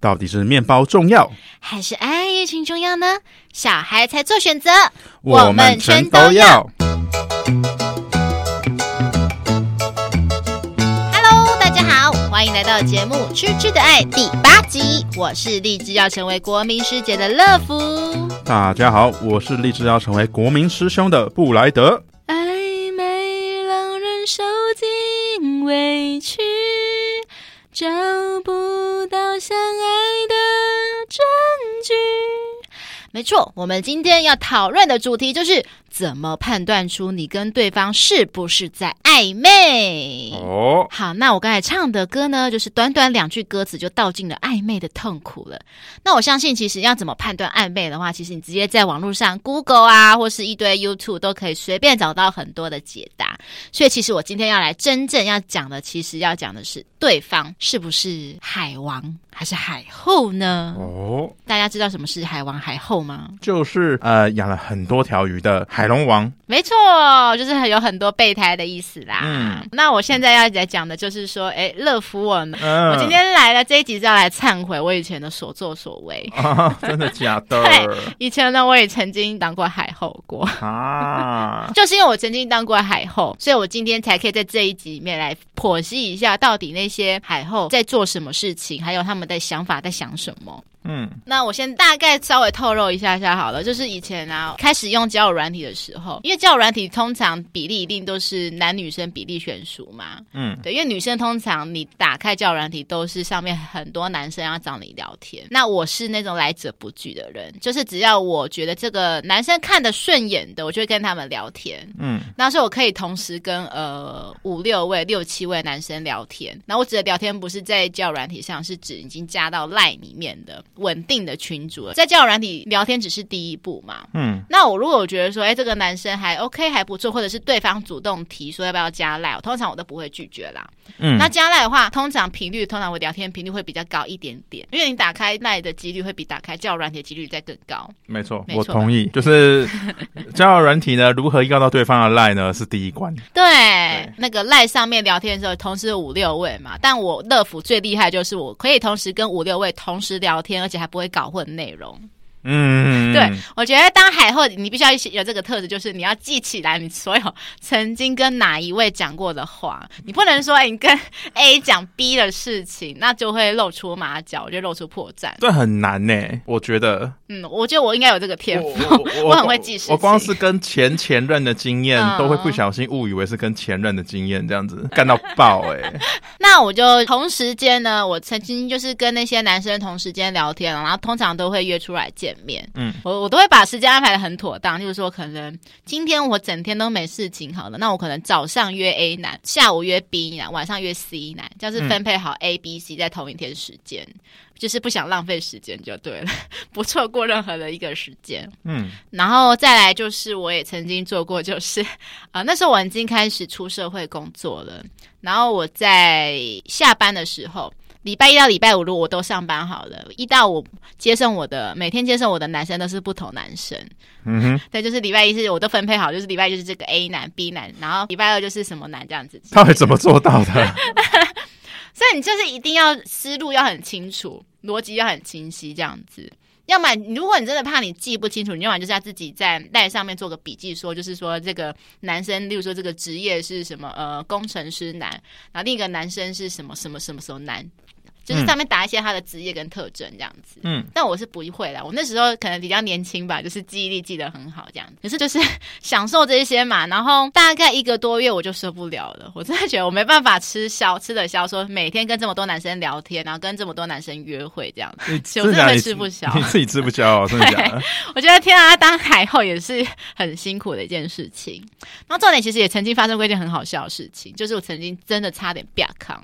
到底是面包重要，还是爱爱情重要呢？小孩才做选择，我们全都要。Hello，大家好，欢迎来到节目《吃吃的爱》第八集。我是立志要成为国民师姐的乐福。大家好，我是立志要成为国民师兄的布莱德。没错，我们今天要讨论的主题就是怎么判断出你跟对方是不是在暧昧。哦，好，那我刚才唱的歌呢，就是短短两句歌词就道尽了暧昧的痛苦了。那我相信，其实要怎么判断暧昧的话，其实你直接在网络上 Google 啊，或是一堆 YouTube 都可以随便找到很多的解答。所以，其实我今天要来真正要讲的，其实要讲的是对方是不是海王还是海后呢？哦，大家知道什么是海王海后吗？就是呃养了很多条鱼的海龙王。没错，就是有很多备胎的意思啦。嗯，那我现在要来讲的就是说，哎，乐福我，嗯，我今天来了这一集是要来忏悔我以前的所作所为。啊，真的假的？对，以前呢，我也曾经当过海后过 啊，就是因为我曾经当过海后，所以我今天才可以在这一集里面来剖析一下，到底那些海后在做什么事情，还有他们的想法在想什么。嗯，那我先大概稍微透露一下下好了，就是以前啊，开始用交友软体的时候，因为交友软体通常比例一定都是男女生比例悬殊嘛，嗯，对，因为女生通常你打开交友软体都是上面很多男生要找你聊天，那我是那种来者不拒的人，就是只要我觉得这个男生看得顺眼的，我就会跟他们聊天，嗯，那时候我可以同时跟呃五六位、六七位男生聊天，那我指的聊天不是在交友软体上，是指已经加到 LINE 里面的。稳定的群主了，在交友软体聊天只是第一步嘛。嗯，那我如果我觉得说，哎，这个男生还 OK 还不错，或者是对方主动提说要不要加赖，我通常我都不会拒绝啦。嗯，那加赖的话，通常频率，通常我聊天频率会比较高一点点，因为你打开赖的几率会比打开交友软体的几率再更高。没错，我同意。就是交友软体呢，如何要到对方的赖呢？是第一关。对，对那个赖上面聊天的时候，同时有五六位嘛。但我乐福最厉害就是我可以同时跟五六位同时聊天，而且还不会搞混内容。嗯，对，我觉得当海后，你必须要有这个特质，就是你要记起来你所有 曾经跟哪一位讲过的话，你不能说哎，你跟 A 讲 B 的事情，那就会露出马脚，就露出破绽。这很难呢，我觉得。嗯，我觉得我应该有这个天赋，我，很会记事。我光是跟前前任的经验，嗯、都会不小心误以为是跟前任的经验，这样子干到爆哎。那我就同时间呢，我曾经就是跟那些男生同时间聊天，然后通常都会约出来见面。嗯，我我都会把时间安排的很妥当，就是说可能今天我整天都没事情，好了，那我可能早上约 A 男，下午约 B 男，晚上约 C 男，这样是分配好 A、B、C 在同一天时间。嗯就是不想浪费时间就对了，不错过任何的一个时间。嗯，然后再来就是我也曾经做过，就是啊、呃，那时候我已经开始出社会工作了，然后我在下班的时候，礼拜一到礼拜五如果我都上班好了，一到五接送我的每天接送我的男生都是不同男生。嗯哼，对，就是礼拜一是我都分配好，就是礼拜一就是这个 A 男 B 男，然后礼拜二就是什么男这样子。他会怎么做到的？所以你就是一定要思路要很清楚，逻辑要很清晰，这样子。要么如果你真的怕你记不清楚，你要么就是要自己在赖上面做个笔记，说就是说这个男生，例如说这个职业是什么，呃，工程师男，然后另一个男生是什么什么什么时候男。就是上面打一些他的职业跟特征这样子，嗯，但我是不会啦。我那时候可能比较年轻吧，就是记忆力记得很好这样子。可是就是享受这些嘛，然后大概一个多月我就受不了了。我真的觉得我没办法吃消吃得消，说每天跟这么多男生聊天，然后跟这么多男生约会这样子，我真的会吃不消。你自己吃不消，真的假的？我觉得天啊，当海后也是很辛苦的一件事情。然后重点其实也曾经发生过一件很好笑的事情，就是我曾经真的差点变康。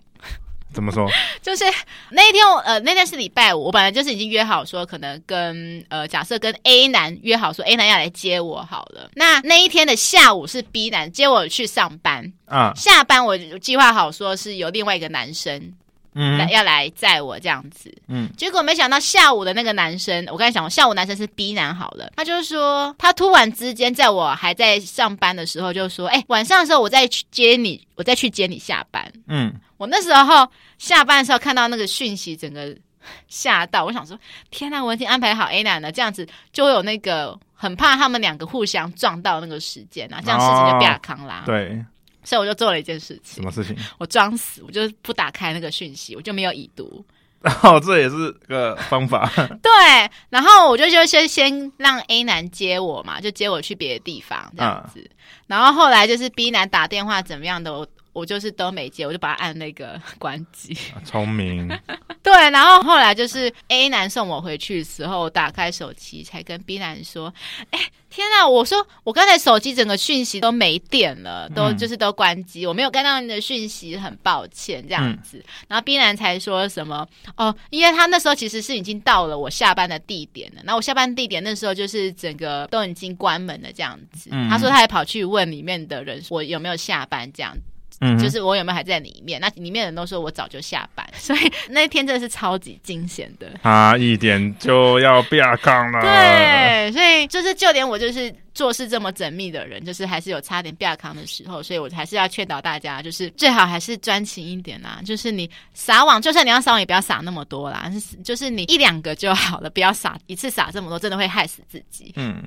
怎么说？就是那一天我，呃，那天是礼拜五，我本来就是已经约好说，可能跟呃，假设跟 A 男约好说，A 男要来接我好了。那那一天的下午是 B 男接我去上班啊，下班我计划好说是有另外一个男生。嗯，来要来载我这样子，嗯，结果没想到下午的那个男生，我刚才讲，下午男生是 B 男好了，他就是说，他突然之间在我还在上班的时候就说，哎、欸，晚上的时候我再去接你，我再去接你下班，嗯，我那时候下班的时候看到那个讯息，整个 吓到，我想说，天哪，我已经安排好 A 男了，这样子就会有那个很怕他们两个互相撞到那个时间啊，这样事情就变康啦。对，所以我就做了一件事情。什么事情？我装死，我就不打开那个讯息，我就没有已读。然后这也是个方法。对，然后我就就先先让 A 男接我嘛，就接我去别的地方这样子。啊、然后后来就是 B 男打电话怎么样的，我我就是都没接，我就把它按那个 关机。聪明。对，然后后来就是 A 男送我回去的时候，我打开手机才跟 B 男说：“哎。”天呐！我说我刚才手机整个讯息都没电了，都就是都关机，嗯、我没有看到你的讯息，很抱歉这样子。嗯、然后 B 男才说什么哦，因为他那时候其实是已经到了我下班的地点了。那我下班地点那时候就是整个都已经关门了这样子。嗯、他说他还跑去问里面的人我有没有下班这样子。嗯，就是我有没有还在里面？那里面的人都说我早就下班，所以那天真的是超级惊险的。啊一点就要变康了。对，所以就是就连我就是。做事这么缜密的人，就是还是有差点变康的时候，所以我还是要劝导大家，就是最好还是专情一点啦。就是你撒网，就算你要撒网，也不要撒那么多啦。就是你一两个就好了，不要撒一次撒这么多，真的会害死自己。嗯，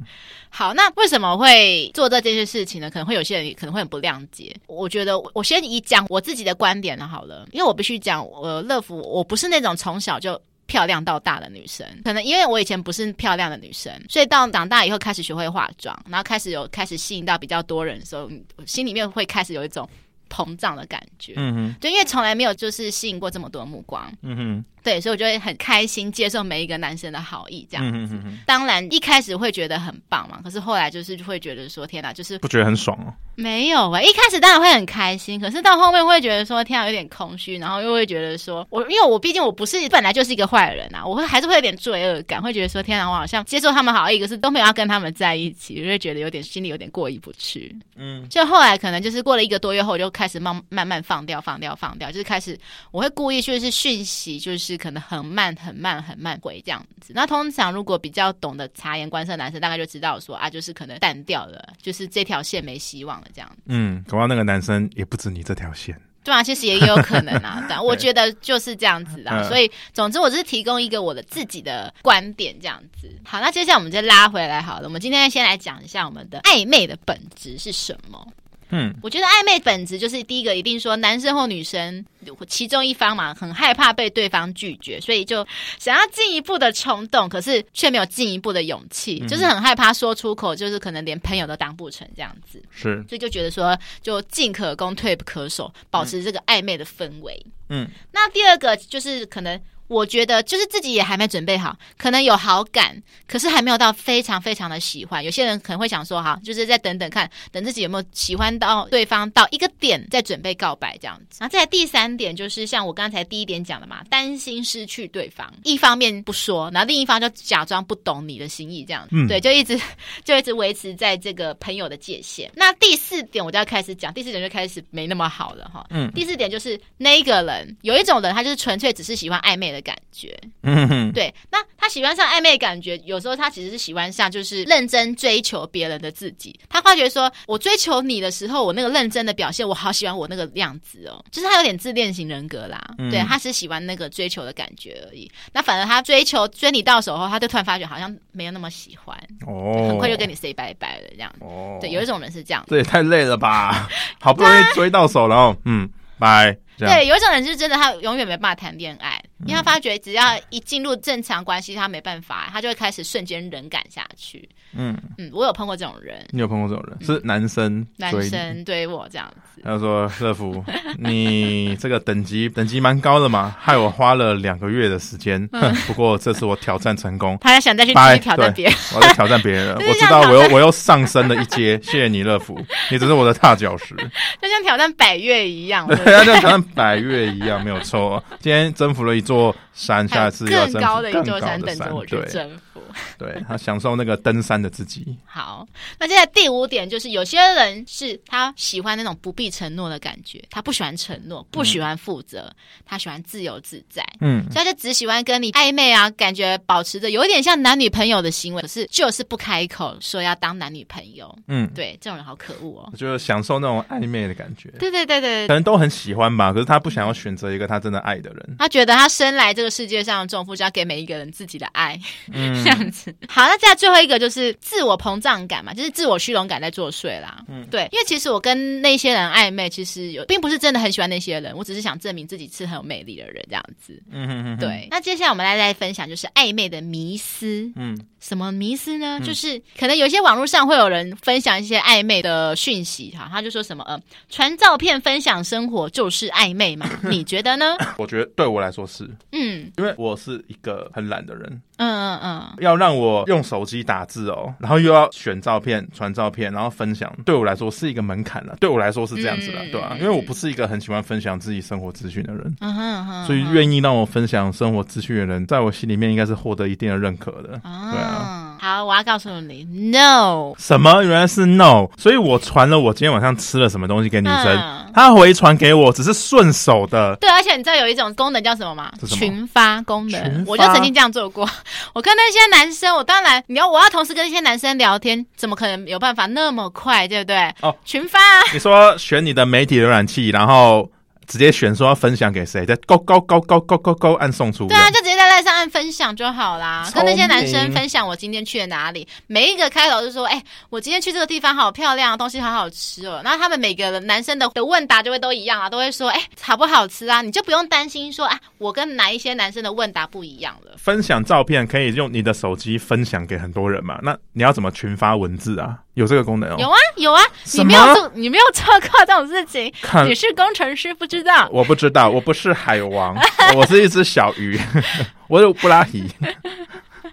好，那为什么会做这件事情呢？可能会有些人可能会很不谅解。我觉得我先以讲我自己的观点了好了，因为我必须讲，我乐福我不是那种从小就。漂亮到大的女生，可能因为我以前不是漂亮的女生，所以到长大以后开始学会化妆，然后开始有开始吸引到比较多人的时候，心里面会开始有一种膨胀的感觉。嗯哼，就因为从来没有就是吸引过这么多目光。嗯哼。对，所以我就会很开心接受每一个男生的好意，这样子。嗯、哼哼当然一开始会觉得很棒嘛，可是后来就是会觉得说，天哪，就是不觉得很爽哦。没有哎、欸，一开始当然会很开心，可是到后面会觉得说，天哪，有点空虚，然后又会觉得说，我因为我毕竟我不是本来就是一个坏人啊，我会还是会有点罪恶感，会觉得说，天哪，我好像接受他们好意，可是都没有要跟他们在一起，就会觉得有点心里有点过意不去。嗯，就后来可能就是过了一个多月后，我就开始慢慢慢放掉，放掉，放掉，就是开始我会故意就是讯息，就是可能很慢。很慢很慢回这样子，那通常如果比较懂得察言观色男生，大概就知道说啊，就是可能淡掉了，就是这条线没希望了这样子。嗯，恐怕那个男生也不止你这条线。对啊，其实也有可能啊，但我觉得就是这样子啊。所以总之，我只是提供一个我的自己的观点这样子。好，那接下来我们就拉回来好了，我们今天先来讲一下我们的暧昧的本质是什么。嗯，我觉得暧昧本质就是第一个，一定说男生或女生其中一方嘛，很害怕被对方拒绝，所以就想要进一步的冲动，可是却没有进一步的勇气，嗯、就是很害怕说出口，就是可能连朋友都当不成这样子。是，所以就觉得说，就进可攻，退不可守，保持这个暧昧的氛围。嗯，那第二个就是可能。我觉得就是自己也还没准备好，可能有好感，可是还没有到非常非常的喜欢。有些人可能会想说，哈，就是再等等看，等自己有没有喜欢到对方到一个点，再准备告白这样子。然后再来第三点，就是像我刚才第一点讲的嘛，担心失去对方，一方面不说，然后另一方就假装不懂你的心意这样子，嗯、对，就一直就一直维持在这个朋友的界限。那第四点我就要开始讲，第四点就开始没那么好了哈。嗯，第四点就是那一个人有一种人，他就是纯粹只是喜欢暧昧的。感觉，嗯哼，对，那他喜欢上暧昧感觉，有时候他其实是喜欢上就是认真追求别人的自己。他发觉说，我追求你的时候，我那个认真的表现，我好喜欢我那个样子哦，就是他有点自恋型人格啦。嗯、对，他是喜欢那个追求的感觉而已。那反而他追求追你到手后，他就突然发觉好像没有那么喜欢，哦，很快就跟你 say 拜拜了这样。哦，对，有一种人是这样，这也太累了吧？好不容易追到手，然后嗯，拜。对，有一种人就是真的，他永远没办法谈恋爱。因为他发觉，只要一进入正常关系，他没办法，他就会开始瞬间冷感下去。嗯嗯，我有碰过这种人。你有碰过这种人？是男生？男生对我这样子。他说：“乐福，你这个等级等级蛮高的嘛，害我花了两个月的时间。不过这次我挑战成功。他还想再去继续挑战别人，我在挑战别人。我知道我又我又上升了一阶。谢谢你，乐福，你只是我的踏脚石，就像挑战百越一样。对，就像挑战百越一样，没有错。今天征服了一。座山，下次要更高的一座山等着我去征服。对，他享受那个登山的自己。好，那接下来第五点就是，有些人是他喜欢那种不必承诺的感觉，他不喜欢承诺，不喜欢负责，嗯、他喜欢自由自在。嗯，所以他就只喜欢跟你暧昧啊，感觉保持着有一点像男女朋友的行为，可是就是不开口说要当男女朋友。嗯，对，这种人好可恶哦，就是享受那种暧昧的感觉。对对对对，可能都很喜欢吧，可是他不想要选择一个他真的爱的人，他觉得他。生来这个世界上的重负，就要给每一个人自己的爱，嗯、这样子。好，那再来最后一个就是自我膨胀感嘛，就是自我虚荣感在作祟啦。嗯，对，因为其实我跟那些人暧昧，其实有并不是真的很喜欢那些人，我只是想证明自己是很有魅力的人，这样子。嗯哼哼。对，那接下来我们来来分享就是暧昧的迷思。嗯，什么迷思呢？嗯、就是可能有些网络上会有人分享一些暧昧的讯息哈，他就说什么呃，传照片分享生活就是暧昧嘛？你觉得呢？我觉得对我来说是，嗯，因为我是一个很懒的人。嗯嗯嗯，要让我用手机打字哦，然后又要选照片、传照片，然后分享，对我来说是一个门槛了。对我来说是这样子的，嗯、对吧、啊？因为我不是一个很喜欢分享自己生活资讯的人，嗯哼哼，所以愿意让我分享生活资讯的人，在我心里面应该是获得一定的认可的，嗯、对啊。好，我要告诉你，no，什么？原来是 no，所以我传了我今天晚上吃了什么东西给女生，她、嗯、回传给我只是顺手的。对，而且你知道有一种功能叫什么吗？什么群发功能，发我就曾经这样做过。我跟那些男生，我当然你要我要同时跟那些男生聊天，怎么可能有办法那么快，对不对？哦，群发，你说选你的媒体浏览器，然后。直接选说要分享给谁，再勾勾勾勾勾勾勾按送出。对啊，就直接在赖上按分享就好啦。跟那些男生分享我今天去了哪里，每一个开头就说：“哎、欸，我今天去这个地方好漂亮，东西好好吃哦。”然后他们每个男生的的问答就会都一样啊，都会说：“哎、欸，好不好吃啊？”你就不用担心说：“啊，我跟哪一些男生的问答不一样了。”分享照片可以用你的手机分享给很多人嘛？那你要怎么群发文字啊？有这个功能哦？有啊，有啊。你没有做，你没有做过这种事情。你是工程师，不知道？我不知道，我不是海王，我是一只小鱼，我有布拉提。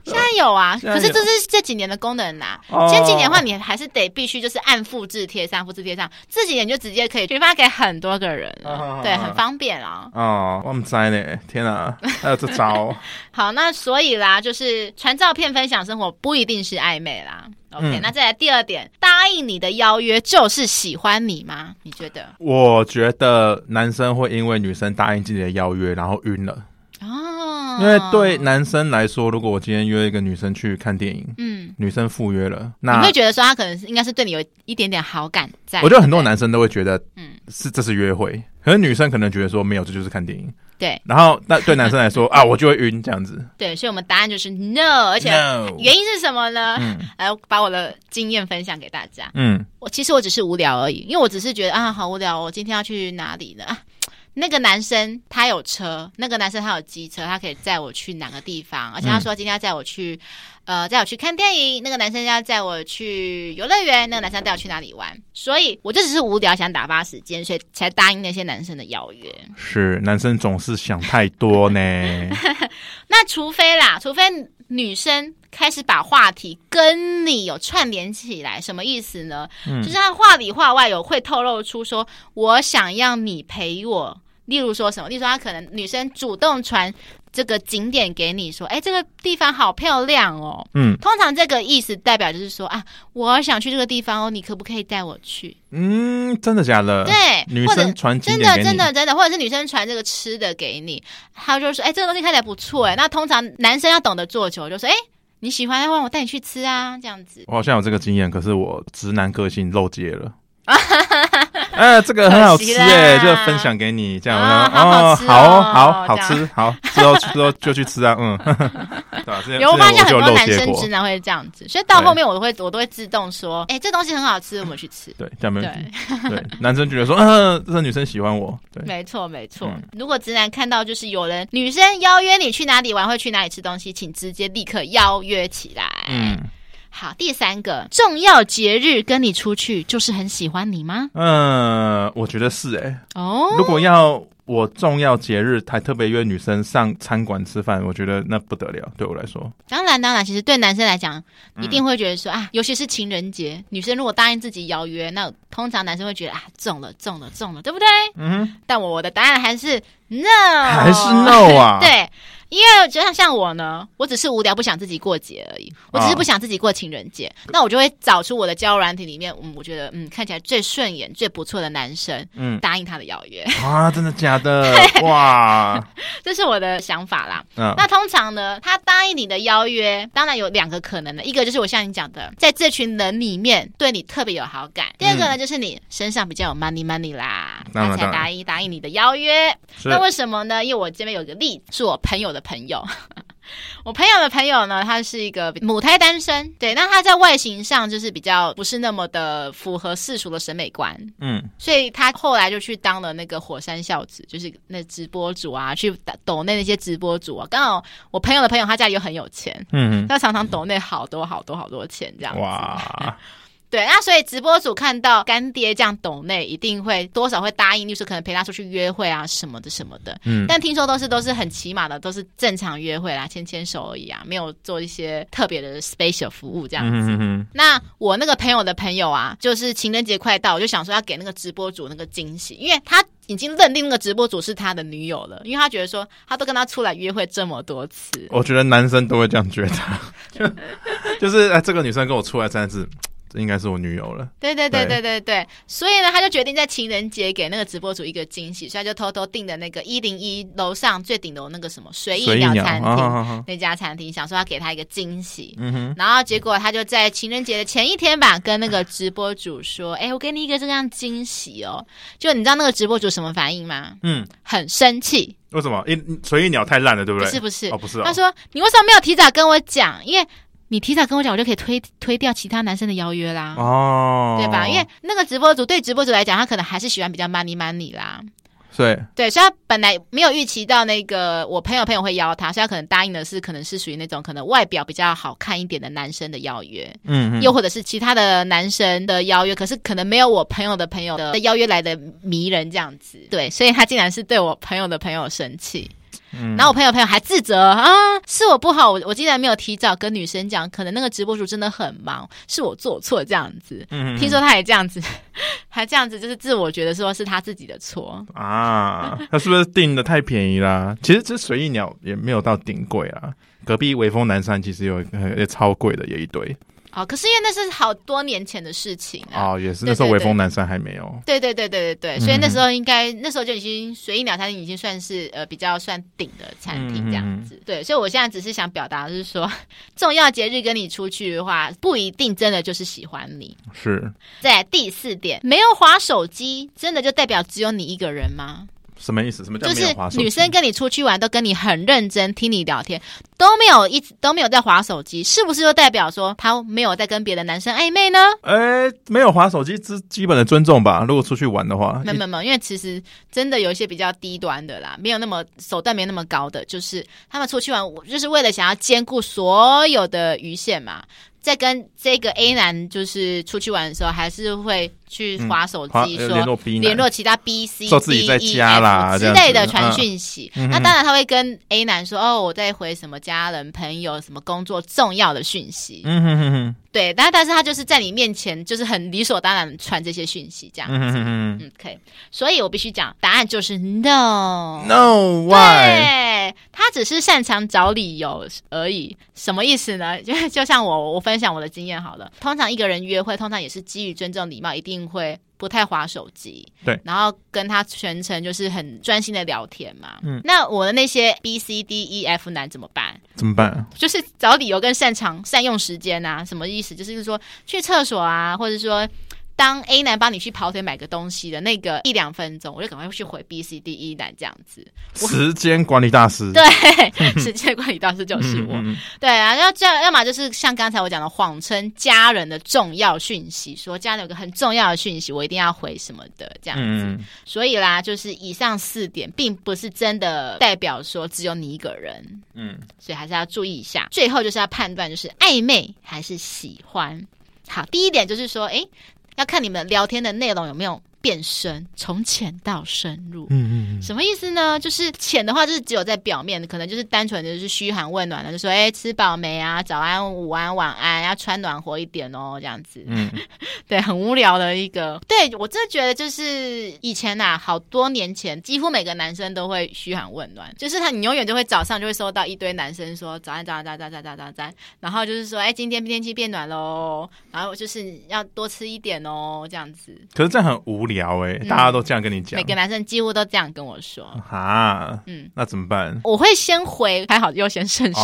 现在有啊，可是这是这几年的功能呐、啊。哦、前几年的话，你还是得必须就是按复制贴上，复制贴上。这几年就直接可以群发给很多个人对，很方便啊。哦，我们在呢，天哪，还有这招。好，那所以啦，就是传照片分享生活不一定是暧昧啦。OK，、嗯、那再来第二点，答应你的邀约就是喜欢你吗？你觉得？我觉得男生会因为女生答应自己的邀约，然后晕了。因为对男生来说，如果我今天约一个女生去看电影，嗯，女生赴约了，那你会觉得说她可能是应该是对你有一点点好感在。我觉得很多男生都会觉得，嗯，是这是约会，可是女生可能觉得说没有，这就是看电影。对，然后那对男生来说 啊，我就会晕这样子。对，所以我们答案就是 no，而且原因是什么呢？嗯，来把我的经验分享给大家。嗯，我其实我只是无聊而已，因为我只是觉得啊，好无聊，我今天要去哪里呢？那个男生他有车，那个男生他有机车，他可以载我去哪个地方？而且他说今天要载我去，嗯、呃，载我去看电影。那个男生要载我去游乐园，那个男生带我去哪里玩？所以我就只是无聊，想打发时间，所以才答应那些男生的邀约。是，男生总是想太多呢。那除非啦，除非女生开始把话题跟你有串联起来，什么意思呢？嗯、就是他话里话外有会透露出说，我想要你陪我。例如说什么？例如说，他可能女生主动传这个景点给你，说：“哎，这个地方好漂亮哦。”嗯，通常这个意思代表就是说啊，我想去这个地方哦，你可不可以带我去？嗯，真的假的？对，女生传真的真的真的，或者是女生传这个吃的给你，他就说：“哎，这个东西看起来不错哎。”那通常男生要懂得做球，就说：“哎，你喜欢的话，我带你去吃啊。”这样子。我好像有这个经验，可是我直男个性漏接了。哎，这个很好吃哎，就分享给你这样。哦，好好好好吃，好之后之后就去吃啊，嗯，对吧？有我发现很多男生直男会这样子，所以到后面我都会我都会自动说，哎，这东西很好吃，我们去吃。对，这样没问题。对，男生觉得说，嗯，这个女生喜欢我。对，没错没错。如果直男看到就是有人女生邀约你去哪里玩，会去哪里吃东西，请直接立刻邀约起来。嗯。好，第三个重要节日跟你出去，就是很喜欢你吗？嗯，我觉得是哎、欸。哦，如果要我重要节日还特别约女生上餐馆吃饭，我觉得那不得了。对我来说，当然当然，其实对男生来讲，一定会觉得说、嗯、啊，尤其是情人节，女生如果答应自己邀约，那通常男生会觉得啊，中了中了中了，对不对？嗯但我我的答案还是 no，还是 no 啊？对。因为就像像我呢，我只是无聊不想自己过节而已，我只是不想自己过情人节，哦、那我就会找出我的交友软体里面，嗯，我觉得嗯看起来最顺眼、最不错的男生，嗯，答应他的邀约。啊，真的假的？哇，这是我的想法啦。嗯，那通常呢，他答应你的邀约，当然有两个可能的，一个就是我像你讲的，在这群人里面对你特别有好感；第二个呢，就是你身上比较有 money money 啦，他、嗯、才答应答应你的邀约。那为什么呢？因为我这边有个例子，是我朋友的朋友。我朋友的朋友呢，他是一个母胎单身，对，那他在外形上就是比较不是那么的符合世俗的审美观，嗯，所以他后来就去当了那个火山孝子，就是那直播主啊，去抖内那些直播主啊。刚好我朋友的朋友他家里又很有钱，嗯，他常常抖内好多好多好多钱这样子。哇。对，那所以直播主看到干爹这样抖内，一定会多少会答应，就是可能陪他出去约会啊什么的什么的。嗯，但听说都是都是很起码的，都是正常约会啦，牵牵手而已啊，没有做一些特别的 special 服务这样子。嗯哼哼。那我那个朋友的朋友啊，就是情人节快到，我就想说要给那个直播主那个惊喜，因为他已经认定那个直播主是他的女友了，因为他觉得说他都跟他出来约会这么多次。我觉得男生都会这样觉得，就就是哎，这个女生跟我出来三次。这应该是我女友了。对对对对对对，所以呢，他就决定在情人节给那个直播主一个惊喜，所以他就偷偷订的那个一零一楼上最顶楼那个什么随意鸟餐厅、哦、那家餐厅，想说要给他一个惊喜。嗯哼。然后结果他就在情人节的前一天吧，跟那个直播主说：“哎，我给你一个这样惊喜哦。”就你知道那个直播主什么反应吗？嗯，很生气。为什么？因随意鸟太烂了，对不对？不是不是，哦不是、哦。他说：“你为什么没有提早跟我讲？因为。”你提早跟我讲，我就可以推推掉其他男生的邀约啦，哦，对吧？因为那个直播主对直播主来讲，他可能还是喜欢比较 money money 啦，对对，所以他本来没有预期到那个我朋友朋友会邀他，所以他可能答应的是可能是属于那种可能外表比较好看一点的男生的邀约，嗯，又或者是其他的男生的邀约，可是可能没有我朋友的朋友的邀约来的迷人这样子，对，所以他竟然是对我朋友的朋友生气。然后我朋友朋友还自责啊，是我不好，我我竟然没有提早跟女生讲，可能那个直播主真的很忙，是我做错这样子。嗯，听说他也这样子，还这样子，就是自我觉得说是他自己的错啊。他是不是订的太便宜啦？其实这随意鸟也没有到顶贵啊，隔壁微风南山其实有也超贵的，也一堆。哦，可是因为那是好多年前的事情啊。哦，也是那时候微风南山还没有。对对对对对对，所以那时候应该那时候就已经随意鸟餐厅已经算是呃比较算顶的餐厅这样子。嗯、对，所以我现在只是想表达的是说，重要节日跟你出去的话，不一定真的就是喜欢你。是。在第四点，没有划手机，真的就代表只有你一个人吗？什么意思？什么叫没有滑手机？就是女生跟你出去玩，都跟你很认真听你聊天，都没有一直都没有在滑手机，是不是就代表说她没有在跟别的男生暧昧呢？哎，没有滑手机，之基本的尊重吧？如果出去玩的话，没有没有没有，因为其实真的有一些比较低端的啦，没有那么手段没那么高的，就是他们出去玩，我就是为了想要兼顾所有的鱼线嘛。在跟这个 A 男就是出去玩的时候，还是会去划手机，说联络联络其他 B、C、D、E、F 之类的传讯息。那当然他会跟 A 男说：“哦，我在回什么家人、朋友、什么工作重要的讯息。”嗯哼哼哼。对，但但是他就是在你面前，就是很理所当然传这些讯息，这样子。嗯哼哼。嗯，可以。所以我必须讲，答案就是 No。No，Why？对，他只是擅长找理由而已。什么意思呢？就 就像我，我分享我的经验好了。通常一个人约会，通常也是基于尊重礼貌，一定会不太划手机。对，然后跟他全程就是很专心的聊天嘛。嗯，那我的那些 B、C、D、E、F 男怎么办？怎么办？就是找理由跟擅长善用时间啊。什么意思？就是说去厕所啊，或者说。当 A 男帮你去跑腿买个东西的那个一两分钟，我就赶快去回 B、C、D、E 男这样子。时间管理大师，对，时间管理大师就是我。对啊，要这样，要么就是像刚才我讲的，谎称家人的重要讯息，说家人有个很重要的讯息，我一定要回什么的这样子。嗯、所以啦，就是以上四点，并不是真的代表说只有你一个人。嗯，所以还是要注意一下。最后就是要判断，就是暧昧还是喜欢。好，第一点就是说，哎。要看你们聊天的内容有没有变深，从浅到深入。嗯嗯嗯，什么意思呢？就是浅的话，就是只有在表面，可能就是单纯的就是嘘寒问暖的，就说哎，吃饱没啊？早安、午安、晚安，要穿暖和一点哦，这样子。嗯，对，很无聊的一个。对，我真的觉得，就是以前呐、啊，好多年前，几乎每个男生都会嘘寒问暖，就是他，你永远就会早上就会收到一堆男生说早安、早安、早安、早安、早安、早安、早，然后就是说，哎，今天天气变暖喽，然后就是要多吃一点哦，这样子。可是这样很无聊哎、欸，大家都这样跟你讲、嗯，每个男生几乎都这样跟我说。啊，嗯，那怎么办？我会先回，还好优先顺序，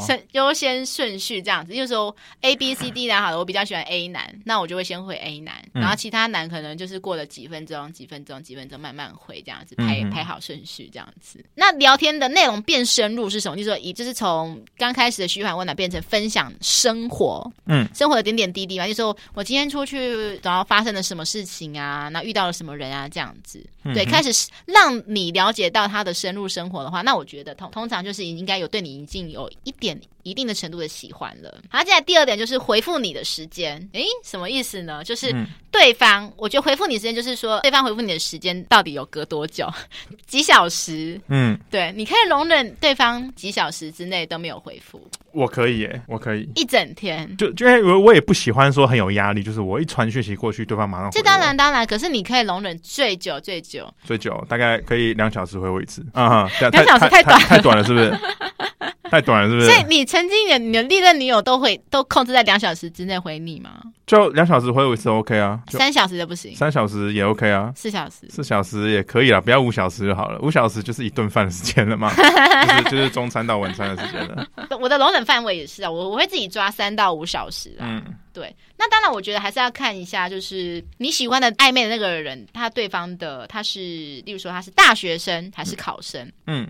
先优、哦、先顺序这样子，就是说 A B C D 男好了，我比较喜欢 A 男，那我就会先回 A 男，然后其他男可能就是过了几分钟、几分钟、几分钟慢慢回这样子，排、嗯、排好顺序这样子。那聊天的内容变深入是什么？就是说，以就是从刚开始的嘘寒问暖变成分享生活，嗯，生活的点点滴滴嘛，就是说我今天出去然后发生了什么事情啊，那遇到了什么人啊，这样子，对，开始让你了解到他的深入生活的话，那我觉得通通常就是应该有对你已经有一点。一定的程度的喜欢了。好，接下来第二点就是回复你的时间。诶，什么意思呢？就是对方，嗯、我觉得回复你时间就是说，对方回复你的时间到底有隔多久？几小时？嗯，对，你可以容忍对方几小时之内都没有回复。我可以耶，我可以一整天。就就因为我也不喜欢说很有压力，就是我一传讯息过去，对方马上回。这当然当然，可是你可以容忍最久最久最久，大概可以两小时回我一次。啊哈，两小时太短太短了，是不是？太短了，是不是？所以你曾经的你的历任女友都会都控制在两小时之内回你吗？就两小时回我一次 OK 啊，三小时就不行，三小时也 OK 啊，四小时四小时也可以啦，不要五小时就好了，五小时就是一顿饭的时间了嘛，就是就是中餐到晚餐的时间了。我的容忍范围也是啊，我我会自己抓三到五小时啊。嗯对，那当然，我觉得还是要看一下，就是你喜欢的暧昧的那个人，他对方的他是，例如说他是大学生还是考生？嗯，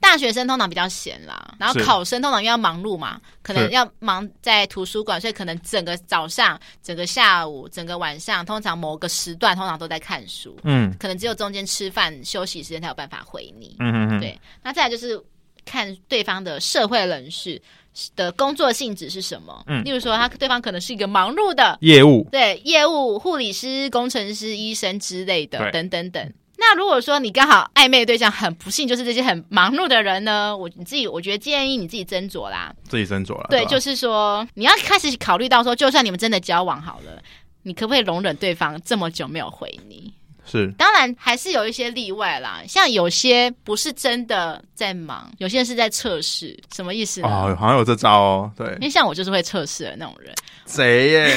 大学生通常比较闲啦，然后考生通常又要忙碌嘛，可能要忙在图书馆，所以可能整个早上、整个下午、整个晚上，通常某个时段通常都在看书。嗯，可能只有中间吃饭休息时间才有办法回你。嗯嗯嗯，对。那再来就是看对方的社会人士。的工作性质是什么？嗯，例如说，他对方可能是一个忙碌的业务，对业务、护理师、工程师、医生之类的，等等等。那如果说你刚好暧昧对象很不幸，就是这些很忙碌的人呢，我你自己，我觉得建议你自己斟酌啦，自己斟酌啦。对，对就是说你要开始考虑到说，就算你们真的交往好了，你可不可以容忍对方这么久没有回你？是，当然还是有一些例外啦，像有些不是真的在忙，有些人是在测试，什么意思呢？哦，好像有这招哦，对，因为像我就是会测试的那种人，谁耶？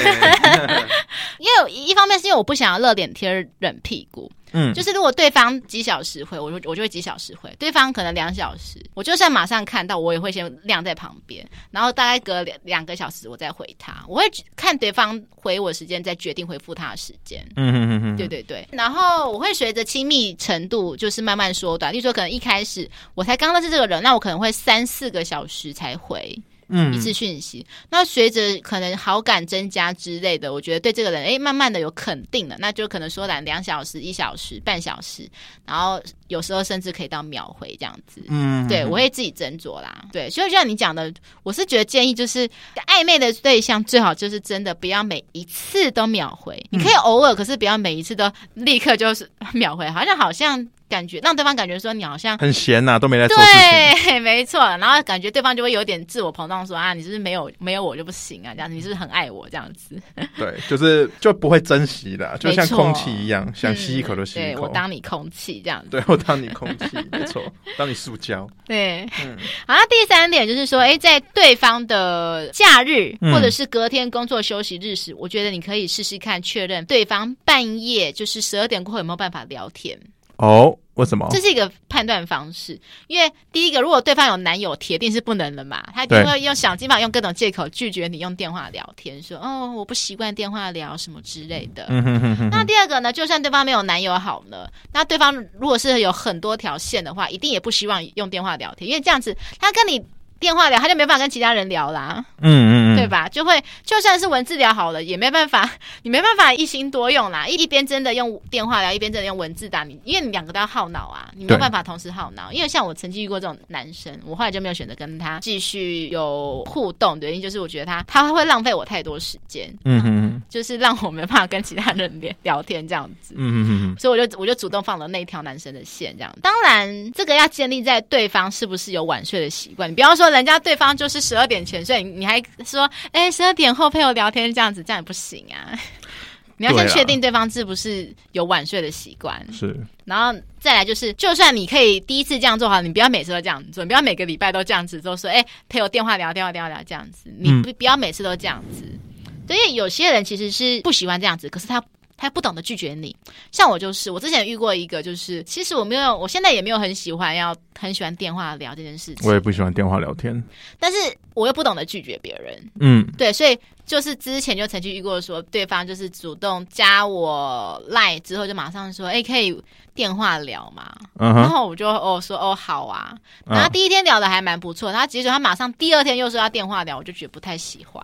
因为一方面是因为我不想要热脸贴冷屁股。嗯，就是如果对方几小时回，我就我就会几小时回；对方可能两小时，我就算马上看到，我也会先晾在旁边，然后大概隔两两个小时我再回他。我会看对方回我时间，再决定回复他的时间。嗯嗯嗯嗯，对对对。然后我会随着亲密程度就是慢慢缩短，例如说可能一开始我才刚认识这个人，那我可能会三四个小时才回。嗯，一次讯息，那随着可能好感增加之类的，我觉得对这个人，哎，慢慢的有肯定了，那就可能说两两小时、一小时、半小时，然后有时候甚至可以到秒回这样子。嗯，对，我会自己斟酌啦。对，所以就像你讲的，我是觉得建议就是暧昧的对象最好就是真的不要每一次都秒回，你可以偶尔，可是不要每一次都立刻就是秒回，好像好像。感觉让对方感觉说你好像很闲呐、啊，都没来做。对，没错。然后感觉对方就会有点自我膨胀，说啊，你是不是没有没有我就不行啊？这样子，你是不是很爱我？这样子。对，就是就不会珍惜的，就像空气一样，想吸一口就吸一口。对，我当你空气这样子。对，我当你空气，没错，当你塑胶。对，嗯。好，那第三点就是说，哎，在对方的假日或者是隔天工作休息日时，嗯、我觉得你可以试试看确认对方半夜就是十二点过后有没有办法聊天。哦，为什么？这是一个判断方式，因为第一个，如果对方有男友，铁定是不能的嘛，他一定会用想尽办法用各种借口拒绝你用电话聊天，说哦，我不习惯电话聊什么之类的。嗯哼哼哼。那第二个呢，就算对方没有男友好了，那对方如果是有很多条线的话，一定也不希望用电话聊天，因为这样子他跟你。电话聊，他就没办法跟其他人聊啦，嗯嗯嗯，对吧？就会就算是文字聊好了，也没办法，你没办法一心多用啦。一一边真的用电话聊，一边真的用文字打你，因为你两个都要耗脑啊，你没有办法同时耗脑。因为像我曾经遇过这种男生，我后来就没有选择跟他继续有互动的原因，就是我觉得他他会浪费我太多时间。嗯哼，嗯，就是让我没办法跟其他人聊聊天这样子，嗯嗯嗯，所以我就我就主动放了那条男生的线，这样。当然，这个要建立在对方是不是有晚睡的习惯。你比方说，人家对方就是十二点前睡，你还说，哎，十二点后陪我聊天这样子，这样也不行啊。你要先确定对方是不是有晚睡的习惯，是，然后再来就是，就算你可以第一次这样做好，你不要每次都这样做，你不要每个礼拜都这样子做，说，哎，陪我电话聊，电话，电话聊这样子，你不不要每次都这样子，所以有些人其实是不喜欢这样子，可是他。他不懂得拒绝你，像我就是，我之前遇过一个，就是其实我没有，我现在也没有很喜欢要很喜欢电话聊这件事情。我也不喜欢电话聊天，但是我又不懂得拒绝别人。嗯，对，所以就是之前就曾经遇过说，对方就是主动加我 Line 之后，就马上说，哎，可以电话聊嘛？嗯，然后我就哦说哦好啊，然后第一天聊的还蛮不错，然后结果他马上第二天又说要电话聊，我就觉得不太喜欢，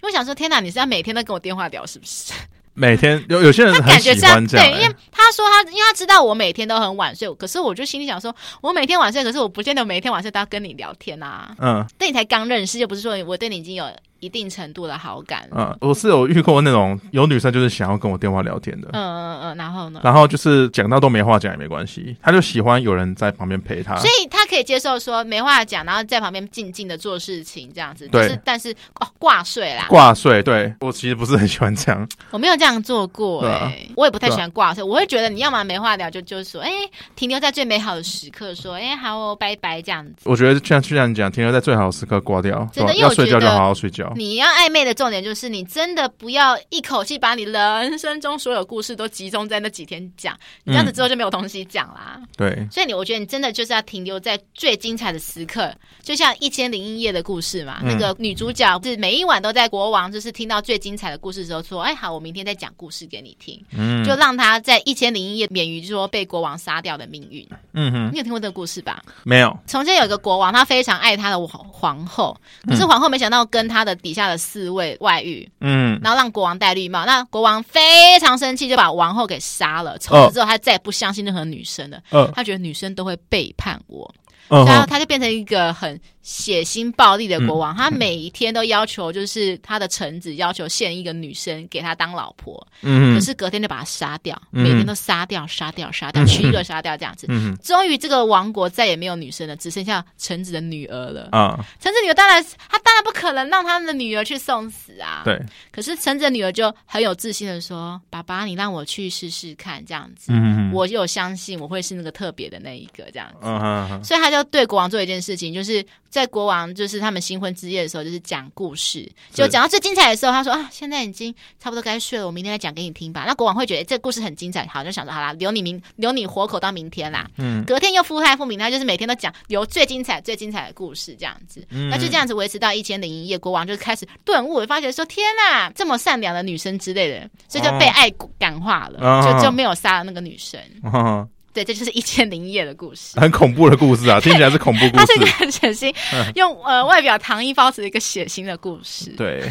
因为想说天哪，你是要每天都跟我电话聊是不是？每天 有有些人他感觉这样，对，因为他说他，因为他知道我每天都很晚睡，可是我就心里想说，我每天晚睡，可是我不见得每天晚睡都要跟你聊天啊。嗯，对你才刚认识，又不是说我对你已经有。一定程度的好感，嗯，我是有遇过那种有女生就是想要跟我电话聊天的，嗯嗯嗯，然后呢？然后就是讲到都没话讲也没关系，她就喜欢有人在旁边陪她，所以她可以接受说没话讲，然后在旁边静静的做事情这样子。对，就是、但是哦挂睡啦，挂睡，对我其实不是很喜欢这样，我没有这样做过、欸，哎、啊，我也不太喜欢挂睡，啊、我会觉得你要么没话聊就就是说，哎，停留在最美好的时刻说，哎，好哦，拜拜这样子。我觉得像就像你讲，停留在最好的时刻挂掉，真的，要睡觉就好好睡觉，你要暧昧的。重点就是，你真的不要一口气把你人生中所有故事都集中在那几天讲，你这样子之后就没有东西讲啦。嗯、对，所以你我觉得你真的就是要停留在最精彩的时刻，就像《一千零一夜》的故事嘛。嗯、那个女主角是每一晚都在国王，就是听到最精彩的故事的时候说：“哎，好，我明天再讲故事给你听。”嗯，就让她在《一千零一夜》免于说被国王杀掉的命运。嗯哼，你有听过这个故事吧？没有。从前有一个国王，他非常爱他的皇后，可是皇后没想到跟他的底下的四位。外遇，嗯，然后让国王戴绿帽，那国王非常生气，就把王后给杀了。从此之后，他再也不相信任何女生了。嗯，他觉得女生都会背叛我，然后他就变成一个很。血腥暴力的国王，嗯、他每一天都要求，就是他的臣子要求献一个女生给他当老婆，嗯，可是隔天就把他杀掉，嗯、每天都杀掉、杀掉、杀掉，娶一个杀掉这样子，嗯，终于这个王国再也没有女生了，只剩下臣子的女儿了。啊！臣子女儿当然，他当然不可能让他们的女儿去送死啊，对。可是臣子的女儿就很有自信的说：“爸爸，你让我去试试看，这样子，嗯，我有相信我会是那个特别的那一个这样子，嗯，所以他就对国王做一件事情，就是。”在国王就是他们新婚之夜的时候，就是讲故事，就讲到最精彩的时候，他说啊，现在已经差不多该睡了，我明天再讲给你听吧。那国王会觉得这个故事很精彩，好，就想说好啦，留你明留你活口到明天啦。嗯，隔天又复太复明，他就是每天都讲留最精彩最精彩的故事这样子，嗯、那就这样子维持到一千零一夜，国王就开始顿悟，发觉说天啊，这么善良的女生之类的，所以就被爱感化了，哦、就就没有杀了那个女生。哦对，这就是一千零一夜的故事，很恐怖的故事啊，听起来是恐怖故事。它是一个很血腥，用呃外表糖衣包着的一个血腥的故事。对，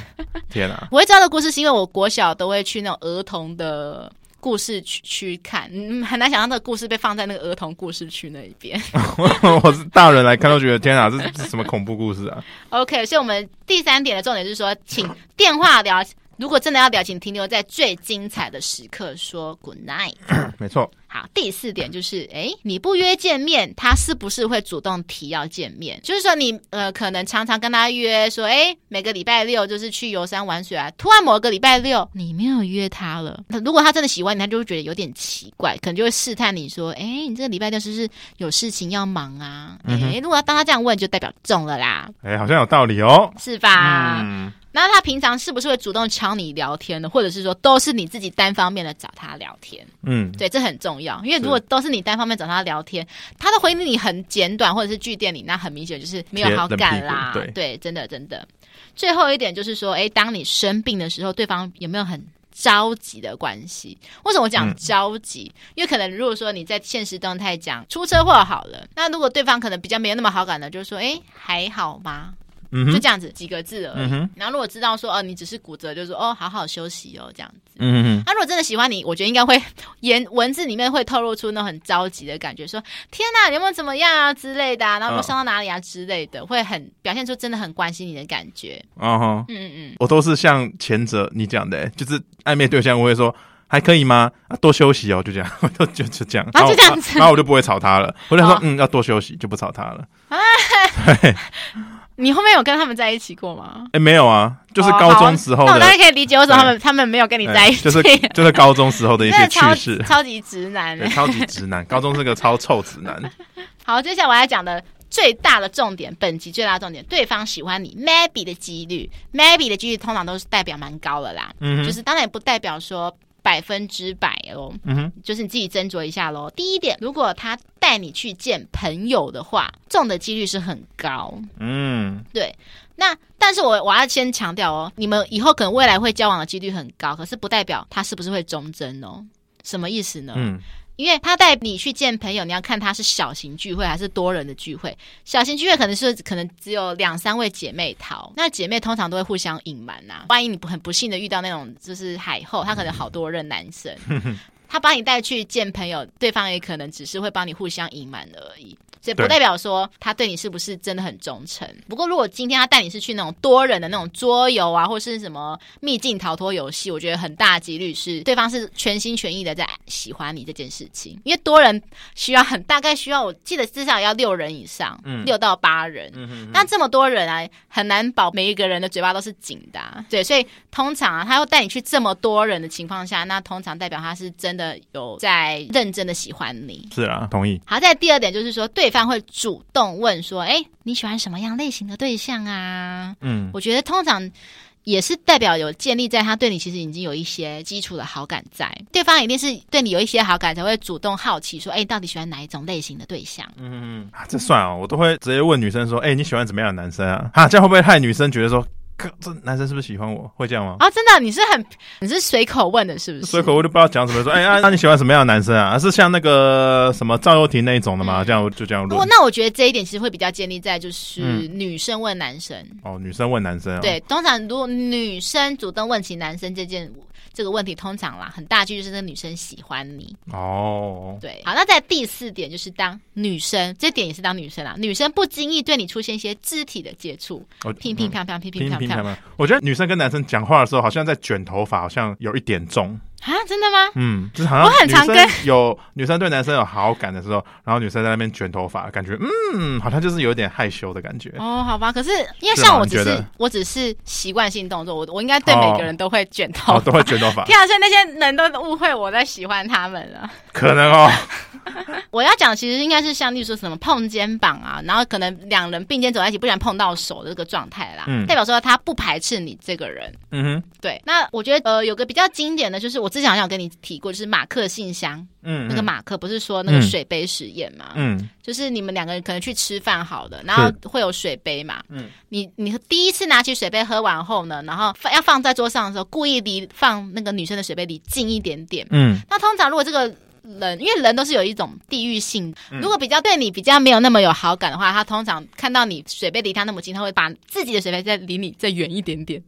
天啊！我会知道的故事是因为我国小都会去那种儿童的故事区去看，嗯，很难想象那个故事被放在那个儿童故事区那一边。我是大人来看都觉得天啊，这是什么恐怖故事啊？OK，所以我们第三点的重点就是说，请电话聊。如果真的要表情停留在最精彩的时刻说 good night。没错。好，第四点就是，哎，你不约见面，他是不是会主动提要见面？就是说你，你呃，可能常常跟他约说，哎，每个礼拜六就是去游山玩水啊。突然某个礼拜六你没有约他了，如果他真的喜欢你，他就会觉得有点奇怪，可能就会试探你说，哎，你这个礼拜六是不是有事情要忙啊？哎、如果当他这样问，就代表中了啦。哎，好像有道理哦，是吧？嗯。那他平常是不是会主动敲你聊天的？或者是说都是你自己单方面的找他聊天？嗯，对，这很重要，因为如果都是你单方面找他聊天，他的回应你很简短或者是句点你，那很明显就是没有好感啦。对对，真的真的。最后一点就是说，哎，当你生病的时候，对方有没有很着急的关系？为什么我讲着急？嗯、因为可能如果说你在现实动态讲出车祸好了，那如果对方可能比较没有那么好感的，就是说，哎，还好吗？嗯，就这样子几个字而已。嗯、然后如果知道说哦，你只是骨折，就说哦，好好休息哦，这样子。嗯嗯。那如果真的喜欢你，我觉得应该会言文字里面会透露出那种很着急的感觉，说天哪，你有没有怎么样啊之类的、啊，然后有没有伤到哪里啊之类的，哦、会很表现出真的很关心你的感觉。哦哈，嗯嗯嗯，我都是像前者你讲的，就是暧昧对象我会说。还可以吗？啊，多休息哦，就这样，就就就这样，啊，就这样子，然后我就不会吵他了。我就说，嗯，要多休息，就不吵他了。对，你后面有跟他们在一起过吗？哎，没有啊，就是高中时候。那我大概可以理解为什么他们他们没有跟你在一起，就是就是高中时候的一些 趣事。超级直男，超级直男，高中是个超臭直男。好，接下来我要讲的最大的重点，本集最大的重点，对方喜欢你，maybe 的几率，maybe 的几率通常都是代表蛮高的啦。嗯，就是当然也不代表说。百分之百哦，嗯哼，就是你自己斟酌一下喽。第一点，如果他带你去见朋友的话，中的几率是很高。嗯，对。那但是我我要先强调哦，你们以后可能未来会交往的几率很高，可是不代表他是不是会忠贞哦。什么意思呢？嗯。因为他带你去见朋友，你要看他是小型聚会还是多人的聚会。小型聚会可能是可能只有两三位姐妹淘，那姐妹通常都会互相隐瞒呐。万一你不很不幸的遇到那种就是海后，他可能好多任男生，他把你带去见朋友，对方也可能只是会帮你互相隐瞒而已。这不代表说他对你是不是真的很忠诚。不过，如果今天他带你是去那种多人的那种桌游啊，或是什么秘境逃脱游戏，我觉得很大几率是对方是全心全意的在喜欢你这件事情。因为多人需要很大概需要，我记得至少要六人以上，嗯，六到八人。嗯哼，那这么多人啊，很难保每一个人的嘴巴都是紧的啊。对，所以通常啊，他要带你去这么多人的情况下，那通常代表他是真的有在认真的喜欢你。是啊，同意。好，在第二点就是说对方。会主动问说：“哎，你喜欢什么样类型的对象啊？”嗯，我觉得通常也是代表有建立在他对你其实已经有一些基础的好感在，对方一定是对你有一些好感才会主动好奇说：“哎，到底喜欢哪一种类型的对象？”嗯嗯啊，这算哦，我都会直接问女生说：“哎，你喜欢怎么样的男生啊？”哈，这样会不会害女生觉得说？这男生是不是喜欢我？会这样吗？啊，真的，你是很你是随口问的，是不是？随口我就不知道讲什么，说哎啊，那、啊、你喜欢什么样的男生啊？是像那个什么赵又廷那一种的吗？嗯、这样就这样问。那我觉得这一点其实会比较建立在就是女生问男生。嗯、哦，女生问男生、哦。对，通常如果女生主动问起男生这件。这个问题通常啦，很大句就是那女生喜欢你哦。对，好，那在第四点就是当女生，这点也是当女生啦，女生不经意对你出现一些肢体的接触，乒乒乓乓，乒乒乓乓。我觉得女生跟男生讲话的时候，好像在卷头发，好像有一点重。啊，真的吗？嗯，就是好像我很常跟有女生对男生有好感的时候，然后女生在那边卷头发，感觉嗯，好像就是有点害羞的感觉。哦，好吧，可是因为像我只是我只是习惯性动作，我我应该对每个人都会卷头发，都会卷头发。天啊，所以那些人都误会我在喜欢他们了。可能哦。我要讲其实应该是像例如说什么碰肩膀啊，然后可能两人并肩走在一起，不然碰到手的这个状态啦，嗯，代表说他不排斥你这个人。嗯哼，对。那我觉得呃，有个比较经典的就是我。之前好像有跟你提过，就是马克信箱，嗯，那个马克不是说那个水杯实验嘛，嗯，就是你们两个人可能去吃饭好的，然后会有水杯嘛，嗯，你你第一次拿起水杯喝完后呢，然后放要放在桌上的时候，故意离放那个女生的水杯离近一点点，嗯，那通常如果这个人，因为人都是有一种地域性，如果比较对你比较没有那么有好感的话，他通常看到你水杯离他那么近，他会把自己的水杯再离你再远一点点。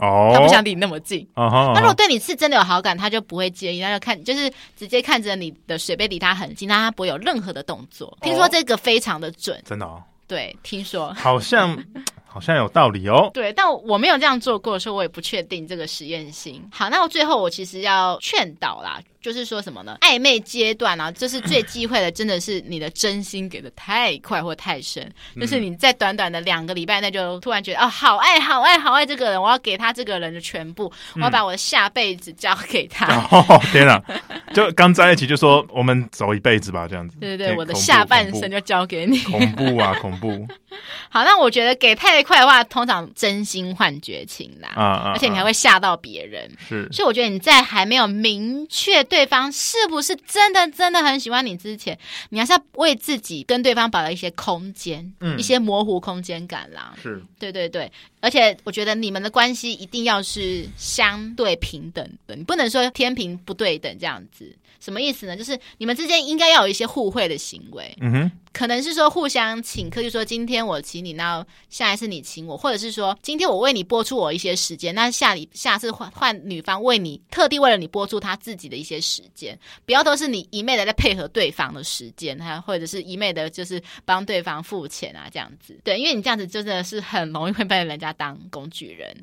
哦，他不想离你那么近。哦，那如果对你是真的有好感，他就不会介意，他就看，就是直接看着你的水杯离他很近，但他不会有任何的动作。听说这个非常的准，真的哦。对，听说好像好像有道理哦。对，但我没有这样做过，所以我也不确定这个实验性。好，那我最后我其实要劝导啦。就是说什么呢？暧昧阶段啊，这是最 忌讳的，真的是你的真心给的太快或太深。嗯、就是你在短短的两个礼拜内就突然觉得啊、哦，好爱好爱好爱这个人，我要给他这个人的全部，嗯、我要把我的下辈子交给他。哦 天哪！就刚在一起就说我们走一辈子吧，这样子。对对对，我的下半生就交给你。恐怖啊，恐怖！好，那我觉得给太快的话，通常真心换绝情啦，啊啊啊而且你还会吓到别人。是，所以我觉得你在还没有明确。对方是不是真的真的很喜欢你之前，你还是要为自己跟对方保留一些空间，嗯，一些模糊空间感啦。是，对对对，而且我觉得你们的关系一定要是相对平等的，你不能说天平不对等这样子。什么意思呢？就是你们之间应该要有一些互惠的行为。嗯哼，可能是说互相请客，就说今天我请你，那下一次你请我，或者是说今天我为你播出我一些时间，那下礼下次换换女方为你特地为了你播出她自己的一些时间，不要都是你一昧的在配合对方的时间，还或者是一昧的就是帮对方付钱啊这样子，对，因为你这样子真的是很容易会被人家当工具人。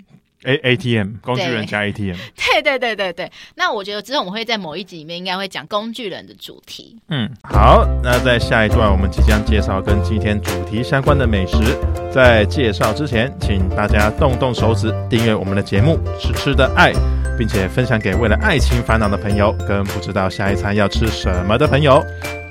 A A T M 工具人加 A T M，对对对对对。那我觉得之后我们会在某一集里面应该会讲工具人的主题。嗯，好。那在下一段我们即将介绍跟今天主题相关的美食。在介绍之前，请大家动动手指订阅我们的节目《吃吃的爱》，并且分享给为了爱情烦恼的朋友，跟不知道下一餐要吃什么的朋友。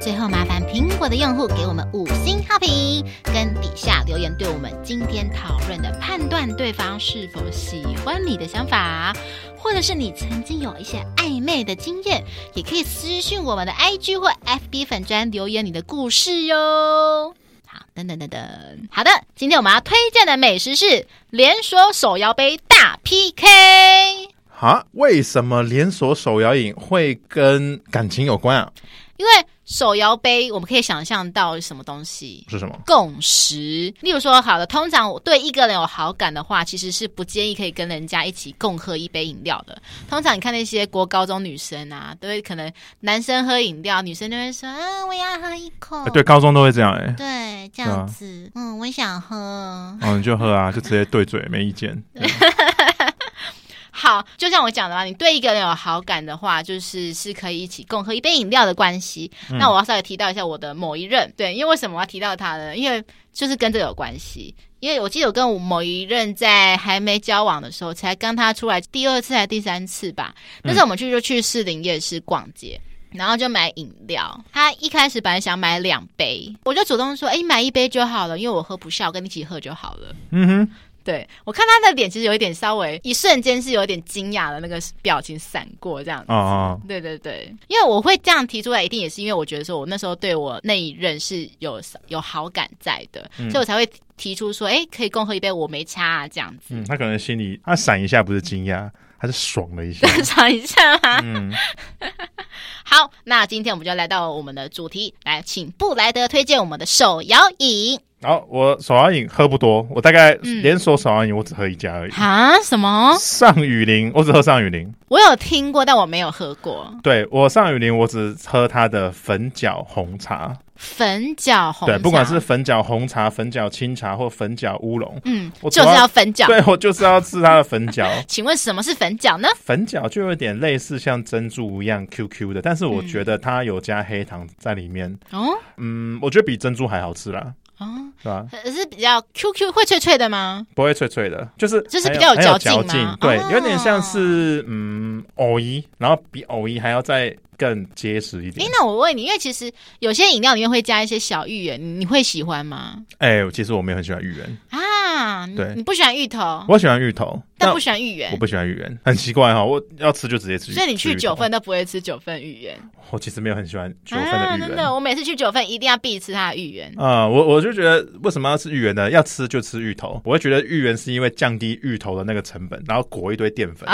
最后，麻烦苹果的用户给我们五星好评，跟底下留言对我们今天讨论的判断对方是否喜欢你的想法，或者是你曾经有一些暧昧的经验，也可以私讯我们的 IG 或 FB 粉专留言你的故事哟。好，等等等等，好的，今天我们要推荐的美食是连锁手摇杯大 PK。好，为什么连锁手摇饮会跟感情有关啊？因为手摇杯，我们可以想象到什么东西？是什么？共识。例如说，好的，通常我对一个人有好感的话，其实是不建议可以跟人家一起共喝一杯饮料的。通常你看那些国高中女生啊，都会可能男生喝饮料，女生就会说：“嗯，我也要喝一口。欸”对，高中都会这样哎、欸。对，这样子。啊、嗯，我想喝。哦，你就喝啊，就直接对嘴，没意见。好，就像我讲的嘛，你对一个人有好感的话，就是是可以一起共喝一杯饮料的关系。嗯、那我要稍微提到一下我的某一任，对，因为为什么我要提到他呢？因为就是跟这个有关系。因为我记得我跟我某一任在还没交往的时候，才跟他出来第二次还是第三次吧。那时候我们去就去士林夜市逛街，然后就买饮料。他一开始本来想买两杯，我就主动说：“哎，买一杯就好了，因为我喝不下，我跟你一起喝就好了。”嗯哼。对，我看他的脸，其实有一点稍微一瞬间是有点惊讶的那个表情闪过这样子。哦哦，对对对，因为我会这样提出来，一定也是因为我觉得说我那时候对我那一任是有有好感在的，嗯、所以我才会提出说，哎，可以共喝一杯，我没差啊这样子。嗯，他可能心里他闪一下不是惊讶，他是爽了一下，爽一下吗？嗯。好，那今天我们就来到我们的主题，来请布莱德推荐我们的手摇饮。好，我手摇饮喝不多，我大概连锁手摇饮我只喝一家而已。啊？什么？上雨林，我只喝上雨林。我有听过，但我没有喝过。对，我上雨林，我只喝它的粉角红茶。粉角红茶，对，不管是粉角红茶、粉角清茶或粉角乌龙，嗯，我就是要粉角。对，我就是要吃它的粉角。请问什么是粉角呢？粉角就有点类似像珍珠一样 QQ 的，但是我觉得它有加黑糖在里面。哦，嗯，我觉得比珍珠还好吃啦。哦，是吧？可是比较 Q Q 会脆脆的吗？不会脆脆的，就是就是比较有嚼劲嘛？对，有点像是嗯藕衣，然后比藕衣还要再更结实一点。哎，那我问你，因为其实有些饮料里面会加一些小芋圆，你会喜欢吗？哎，其实我没有很喜欢芋圆啊。对，你不喜欢芋头？我喜欢芋头。但不喜欢芋圆，我不喜欢芋圆，很奇怪哈。我要吃就直接吃。所以你去九份都不会吃九份芋圆？我其实没有很喜欢九份的芋圆。真的，我每次去九份一定要必吃它的芋圆。啊，我我就觉得为什么要吃芋圆呢？要吃就吃芋头。我会觉得芋圆是因为降低芋头的那个成本，然后裹一堆淀粉。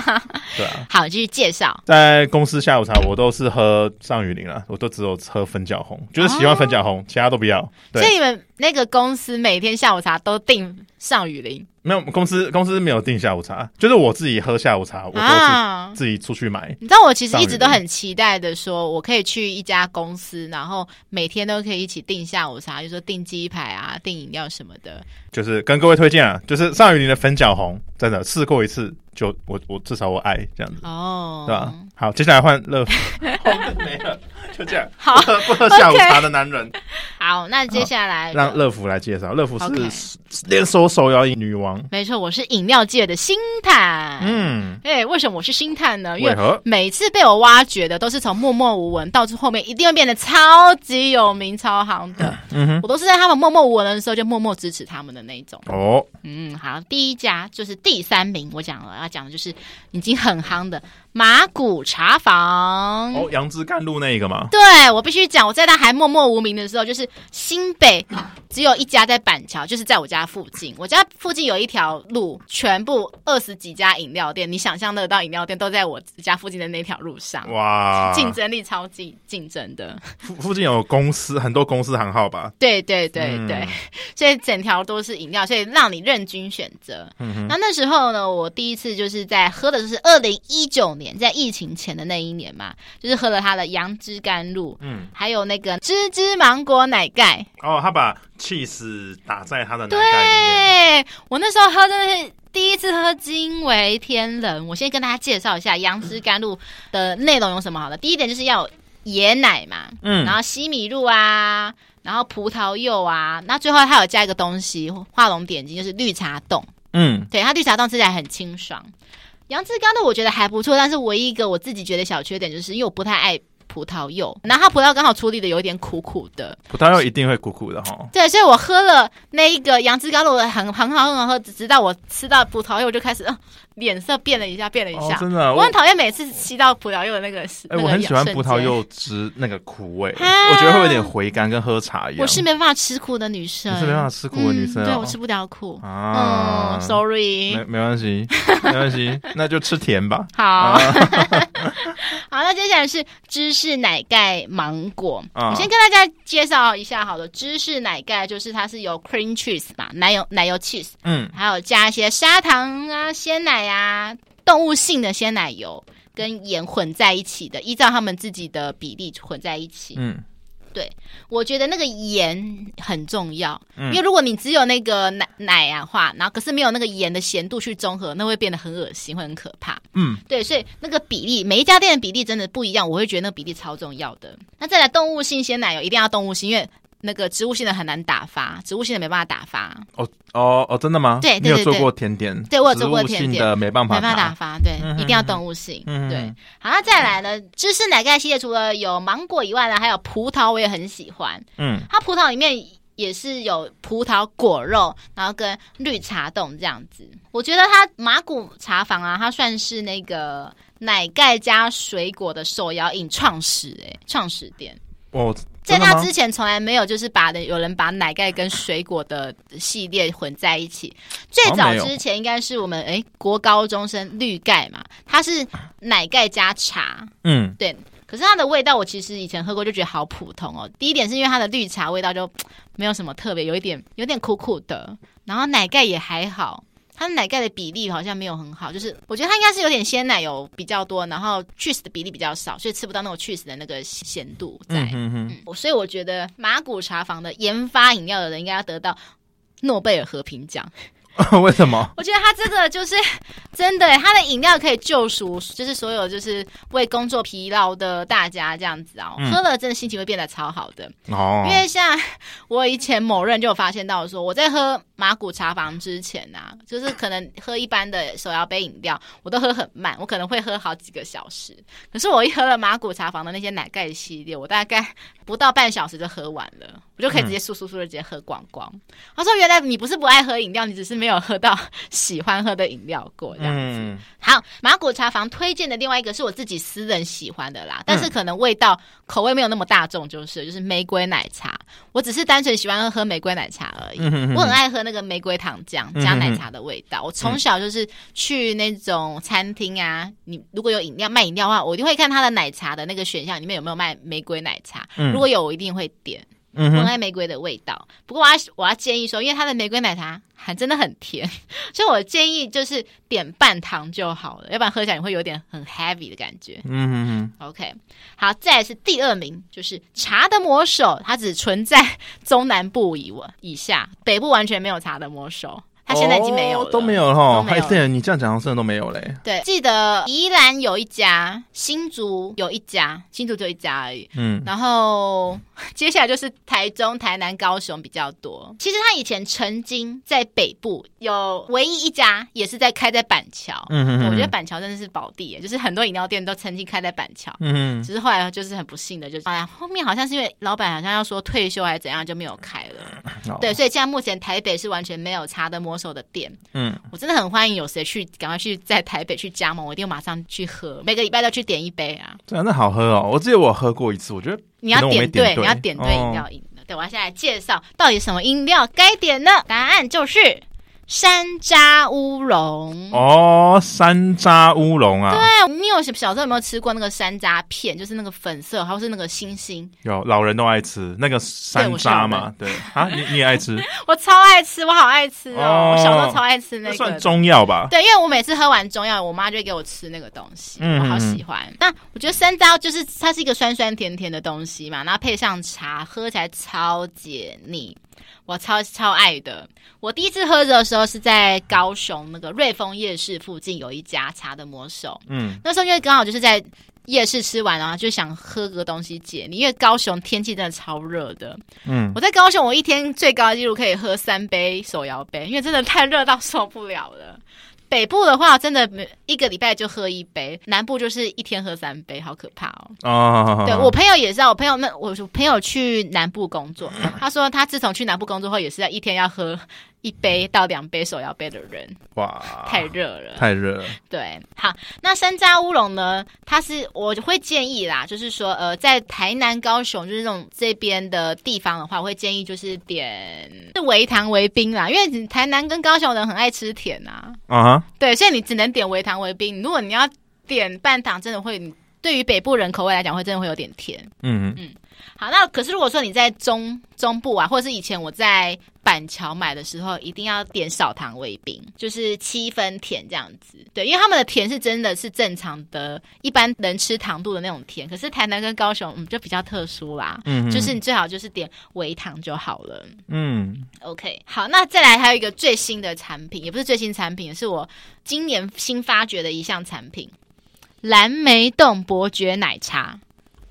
对啊。好，继续介绍。在公司下午茶，我都是喝上雨林了，我都只有喝粉角红，就是喜欢粉角红，其他都不要。对。所以你们那个公司每天下午茶都订上雨林？没有，公司公司没有订下午茶，就是我自己喝下午茶，我都是自己出去买。啊、你知道我其实一直都很期待的，说我可以去一家公司，然后每天都可以一起订下午茶，就说订鸡排啊、订饮料什么的。就是跟各位推荐啊，就是上雨林的粉角红，真的试过一次。就我我至少我爱这样子哦，对吧？好，接下来换乐芙，没了，就这样。好，不喝，下午茶的男人。好，那接下来让乐福来介绍。乐福是连锁手摇饮女王，没错，我是饮料界的星探。嗯，哎，为什么我是星探呢？因为每次被我挖掘的都是从默默无闻到最后面一定会变得超级有名、超行的。嗯哼，我都是在他们默默无闻的时候就默默支持他们的那种。哦，嗯，好，第一家就是第三名，我讲了要。讲的就是已经很夯的马古茶坊哦，杨枝甘露那一个吗？啊。对，我必须讲，我在他还默默无名的时候，就是新北只有一家在板桥，就是在我家附近。我家附近有一条路，全部二十几家饮料店，你想象得到饮料店都在我家附近的那条路上。哇，竞争力超级竞争的。附附近有公司，很多公司行号吧？对对对对，嗯、所以整条都是饮料，所以让你任君选择。嗯哼。那那时候呢，我第一次就是在喝的就是二零一九年，在疫情前的那一年嘛，就是喝了他的杨枝甘露，嗯，还有那个芝芝芒果奶盖。哦，他把 cheese 打在他的奶盖里面。对，我那时候喝真的是第一次喝，惊为天人。我先跟大家介绍一下杨枝甘露的内容有什么好的。第一点就是要有椰奶嘛，嗯，然后西米露啊，然后葡萄柚啊，那最后它有加一个东西，画龙点睛，就是绿茶冻。嗯，对，它绿茶冻吃起来很清爽。杨枝甘露我觉得还不错，但是唯一一个我自己觉得小缺点，就是因为我不太爱。葡萄柚，然后它葡萄刚好处理的有点苦苦的。葡萄柚一定会苦苦的哈。对，所以我喝了那一个杨枝甘露的很很好很好喝，直到我吃到葡萄柚，我就开始呃脸色变了一下，变了一下。哦、真的，我很讨厌每次吸到葡萄柚的那个。哎、欸，我很喜欢葡萄柚汁那个苦味，啊、我觉得会有点回甘，跟喝茶一样。我是没办法吃苦的女生，你是没办法吃苦的女生、哦嗯。对，我吃不了苦啊。嗯，sorry，没没关系，没关系，那就吃甜吧。好，好，那接下来是芝士奶盖。芒果，我先跟大家介绍一下好了。芝士奶盖就是它是由 cream cheese 嘛，奶油奶油 cheese，嗯，还有加一些砂糖啊、鲜奶啊、动物性的鲜奶油跟盐混在一起的，依照他们自己的比例混在一起，嗯。对，我觉得那个盐很重要，嗯、因为如果你只有那个奶奶啊话，然后可是没有那个盐的咸度去中和，那会变得很恶心，会很可怕。嗯，对，所以那个比例，每一家店的比例真的不一样，我会觉得那个比例超重要的。那再来动物性鲜奶油，一定要动物性，因为。那个植物性的很难打发，植物性的没办法打发。哦哦哦，真的吗？对，对，对，对，你有做过甜点？对，我有做过甜点。没办法，没办法打发。对，一定要动物性。嗯，对。好，那再来呢？芝士奶盖系列除了有芒果以外呢，还有葡萄，我也很喜欢。嗯，它葡萄里面也是有葡萄果肉，然后跟绿茶冻这样子。我觉得它麻古茶坊啊，它算是那个奶盖加水果的手摇饮创始哎，创始店。哦。在他之前，从来没有就是把的有人把奶盖跟水果的系列混在一起。最早之前应该是我们哎、欸、国高中生绿盖嘛，它是奶盖加茶，嗯，对。可是它的味道我其实以前喝过就觉得好普通哦。第一点是因为它的绿茶味道就没有什么特别，有一点有点苦苦的，然后奶盖也还好。它的奶盖的比例好像没有很好，就是我觉得它应该是有点鲜奶油比较多，然后 cheese 的比例比较少，所以吃不到那种 cheese 的那个咸度在。嗯哼哼嗯，所以我觉得马古茶坊的研发饮料的人应该要得到诺贝尔和平奖。为什么？我觉得他这个就是真的，他的饮料可以救赎，就是所有就是为工作疲劳的大家这样子啊，嗯、喝了真的心情会变得超好的哦。因为像我以前某任就有发现到说，我在喝麻古茶坊之前啊，就是可能喝一般的手摇杯饮料，我都喝很慢，我可能会喝好几个小时。可是我一喝了马古茶坊的那些奶盖系列，我大概不到半小时就喝完了，我就可以直接速速速的直接喝光光。嗯、他说：“原来你不是不爱喝饮料，你只是没。”有喝到喜欢喝的饮料过这样子。嗯、好，马古茶坊推荐的另外一个是我自己私人喜欢的啦，但是可能味道口味没有那么大众，就是就是玫瑰奶茶。我只是单纯喜欢喝喝玫瑰奶茶而已。我很爱喝那个玫瑰糖浆加奶茶的味道。嗯、我从小就是去那种餐厅啊，你如果有饮料卖饮料的话，我一定会看它的奶茶的那个选项里面有没有卖玫瑰奶茶。嗯、如果有，我一定会点。嗯，我爱玫瑰的味道。不过我要我要建议说，因为它的玫瑰奶茶还真的很甜，所以我建议就是点半糖就好了，要不然喝起来你会有点很 heavy 的感觉。嗯哼哼。OK，好，再来是第二名，就是茶的魔手，它只存在中南部以以下，北部完全没有茶的魔手。他现在已经没有了，都没有了哈。还对，你这样讲，好像都没有嘞。对，记得宜兰有一家，新竹有一家，新竹就一家而已。嗯，然后接下来就是台中、台南、高雄比较多。其实他以前曾经在北部有唯一一家，也是在开在板桥。嗯嗯，我觉得板桥真的是宝地，就是很多饮料店都曾经开在板桥。嗯，只是后来就是很不幸的，就是哎呀，后面好像是因为老板好像要说退休还是怎样，就没有开了。对，所以现在目前台北是完全没有茶的魔手的店。嗯，我真的很欢迎有谁去，赶快去在台北去加盟，我一定马上去喝，每个礼拜都去点一杯啊。真的好喝哦！我记得我喝过一次，我觉得你要点对，你要点对饮料饮的。对，我要先来介绍到底什么饮料该点呢？答案就是。山楂乌龙哦，山楂乌龙啊！对，你有小时候有没有吃过那个山楂片？就是那个粉色，还是那个星星？有，老人都爱吃那个山楂嘛？对啊，你你也爱吃？我超爱吃，我好爱吃哦！我小时候超爱吃那个，算中药吧？对，因为我每次喝完中药，我妈就会给我吃那个东西，我好喜欢。那我觉得山楂就是它是一个酸酸甜甜的东西嘛，然后配上茶，喝起来超解腻。我超超爱的。我第一次喝的时候是在高雄那个瑞丰夜市附近有一家茶的魔手。嗯，那时候因为刚好就是在夜市吃完，然后就想喝个东西解腻。因为高雄天气真的超热的。嗯，我在高雄，我一天最高的纪录可以喝三杯手摇杯，因为真的太热到受不了了。北部的话，真的一个礼拜就喝一杯；南部就是一天喝三杯，好可怕哦！哦，对，我朋友也是啊，我朋友那我朋友去南部工作，他说他自从去南部工作后，也是要一天要喝。一杯到两杯手摇杯的人，哇，太热了，太热了。对，好，那山楂乌龙呢？它是我会建议啦，就是说，呃，在台南、高雄就是这种这边的地方的话，我会建议就是点是微糖微冰啦，因为台南跟高雄人很爱吃甜啊。啊哈，对，所以你只能点微糖微冰。如果你要点半糖，真的会对于北部人口味来讲，会真的会有点甜。嗯嗯。好，那可是如果说你在中中部啊，或者是以前我在板桥买的时候，一定要点少糖味冰，就是七分甜这样子。对，因为他们的甜是真的是正常的，一般能吃糖度的那种甜。可是台南跟高雄，嗯，就比较特殊啦。嗯，就是你最好就是点微糖就好了。嗯，OK，好，那再来还有一个最新的产品，也不是最新产品，是我今年新发掘的一项产品——蓝莓冻伯爵奶茶。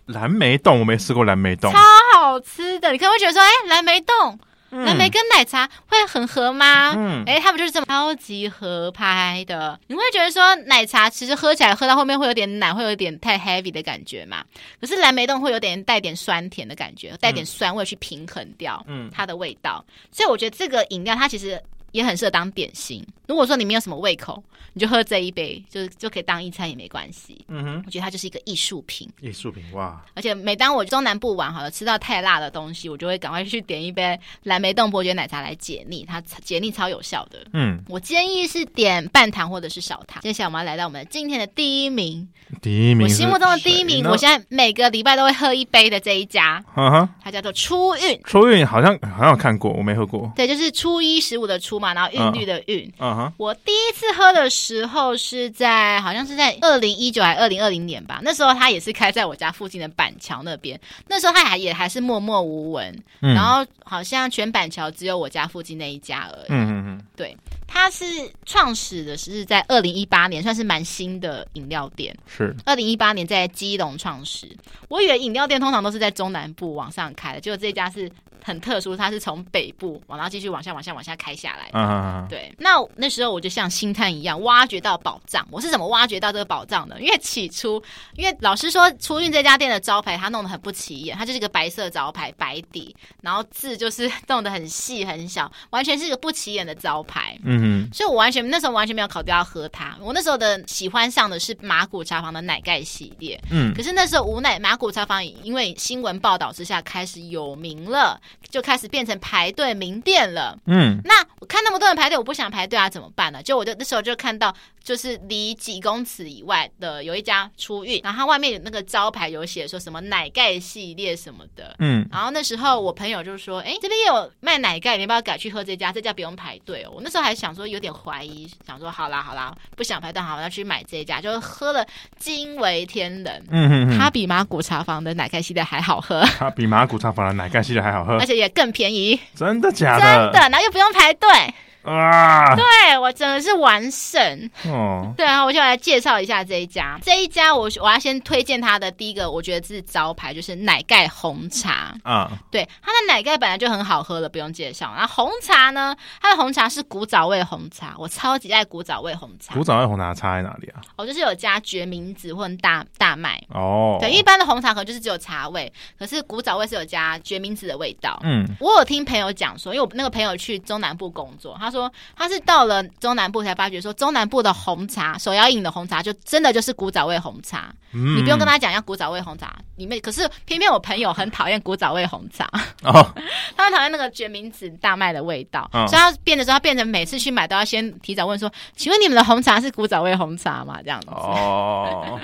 蓝莓冻我没试过，蓝莓冻超好吃的。你可能会觉得说，哎、欸，蓝莓冻，嗯、蓝莓跟奶茶会很合吗？嗯，哎、欸，他们就是这么超级合拍的。你会觉得说，奶茶其实喝起来喝到后面会有点奶，会有点太 heavy 的感觉嘛。可是蓝莓冻会有点带点酸甜的感觉，带点酸味去平衡掉嗯它的味道。嗯、所以我觉得这个饮料它其实。也很适合当点心。如果说你没有什么胃口，你就喝这一杯，就就可以当一餐也没关系。嗯哼，我觉得它就是一个艺术品。艺术品哇！而且每当我中南部玩好了，吃到太辣的东西，我就会赶快去点一杯蓝莓冻伯爵奶茶来解腻，它解腻超有效的。嗯，我建议是点半糖或者是少糖。接下来我们要来到我们今天的第一名，第一名，我心目中的第一名，我现在每个礼拜都会喝一杯的这一家，嗯哼，它叫做初韵。初韵好像好像有看过，我没喝过。对，就是初一十五的初嘛，然后韵律的韵。嗯哼，我第一次喝的时候是在好像是在二零一九还是二零二零年吧，那时候它也是开在我家附近的板桥那边。那时候它还也还是默默无闻，嗯、然后好像全板桥只有我家附近那一家而已。嗯嗯嗯，对。它是创始的是在二零一八年，算是蛮新的饮料店。是二零一八年在基隆创始。我以为饮料店通常都是在中南部往上开的，结果这家是很特殊，它是从北部往然后继续往下、往下、往下开下来。嗯。对，那那时候我就像星探一样挖掘到宝藏。我是怎么挖掘到这个宝藏的？因为起初，因为老师说初运这家店的招牌它弄得很不起眼，它就是一个白色招牌，白底，然后字就是 弄得很细很小，完全是一个不起眼的招牌。嗯。哼，所以我完全那时候完全没有考虑要喝它。我那时候的喜欢上的是马古茶坊的奶盖系列，嗯，可是那时候无奈马古茶坊因为新闻报道之下开始有名了，就开始变成排队名店了，嗯，那我看那么多人排队，我不想排队啊，怎么办呢？就我就那时候就看到。就是离几公尺以外的有一家初韵，然后它外面有那个招牌有写说什么奶盖系列什么的，嗯，然后那时候我朋友就说，哎，这边也有卖奶盖，你要不要改去喝这家？这家不用排队哦。我那时候还想说有点怀疑，想说好啦好啦，不想排队，好，我要去买这家，就喝了惊为天人，嗯它比麻古茶坊的奶盖系列还好喝，它比麻古茶坊的奶盖系列还好喝，而且也更便宜，真的假的？真的，然后又不用排队。啊！对我真的是完胜哦。对啊，我就来介绍一下这一家。这一家我我要先推荐它的第一个，我觉得是招牌，就是奶盖红茶啊。对，它的奶盖本来就很好喝了，不用介绍。然后红茶呢，它的红茶是古早味红茶，我超级爱古早味红茶。古早味红茶差在哪里啊？哦，就是有加决明子或大大麦哦。对，一般的红茶可能就是只有茶味，可是古早味是有加决明子的味道。嗯，我有听朋友讲说，因为我那个朋友去中南部工作，他说他是到了中南部才发觉说，中南部的红茶手摇饮的红茶就真的就是古早味红茶。嗯，你不用跟他讲要古早味红茶里面，可是偏偏我朋友很讨厌古早味红茶哦，他很讨厌那个决明子大麦的味道，哦、所以他变的时候，他变成每次去买都要先提早问说，请问你们的红茶是古早味红茶吗？这样子哦。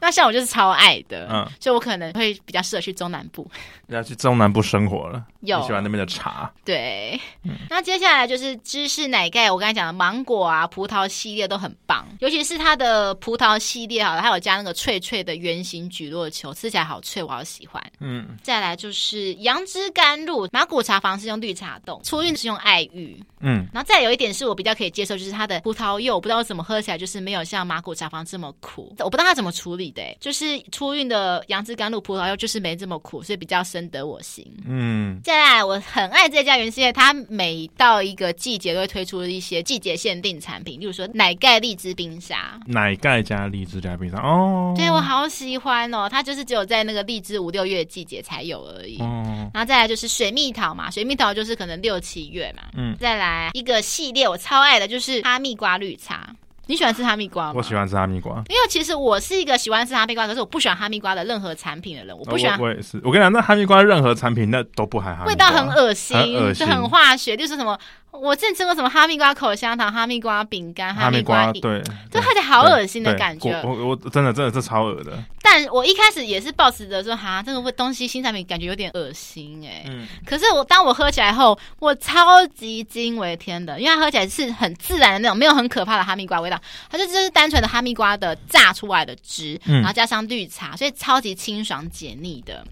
那像我就是超爱的，嗯，所以我可能会比较适合去中南部，要去中南部生活了。有喜欢那边的茶，对。嗯、那接下来就是芝士奶盖，我刚才讲的芒果啊、葡萄系列都很棒，尤其是它的葡萄系列，好了，它有加那个脆脆的圆形橘络球，吃起来好脆，我好喜欢。嗯，再来就是杨枝甘露，马古茶房是用绿茶冻，初韵是用爱玉。嗯，然后再有一点是我比较可以接受，就是它的葡萄柚，我不知道怎么喝起来就是没有像马古茶房这么苦，我不知道它怎么处理的，就是初运的杨枝甘露葡萄柚就是没这么苦，所以比较深得我心。嗯。再来我很爱这家原因，它每到一个季节都会推出一些季节限定产品，例如说奶盖荔枝冰沙，奶盖加荔枝加冰沙哦，对我好喜欢哦，它就是只有在那个荔枝五六月季节才有而已。哦，然后再来就是水蜜桃嘛，水蜜桃就是可能六七月嘛。嗯，再来一个系列我超爱的就是哈密瓜绿茶。你喜欢吃哈密瓜吗？我喜欢吃哈密瓜，因为其实我是一个喜欢吃哈密瓜，可是我不喜欢哈密瓜的任何产品的人。我不喜欢，我，我也是。我跟你讲，那哈密瓜任何产品那都不含哈密瓜，味道很恶心，很恶心，就很化学，就是什么。我之前吃过什么哈密瓜口香糖、哈密瓜饼干、哈密瓜，对，就看起来好恶心的感觉。我我真的真的这超恶的。但我一开始也是抱持着说，哈，这个东西新产品感觉有点恶心哎、欸。嗯。可是我当我喝起来后，我超级惊为天的，因为它喝起来是很自然的那种，没有很可怕的哈密瓜味道，它就就是单纯的哈密瓜的榨出来的汁，然后加上绿茶，所以超级清爽解腻的。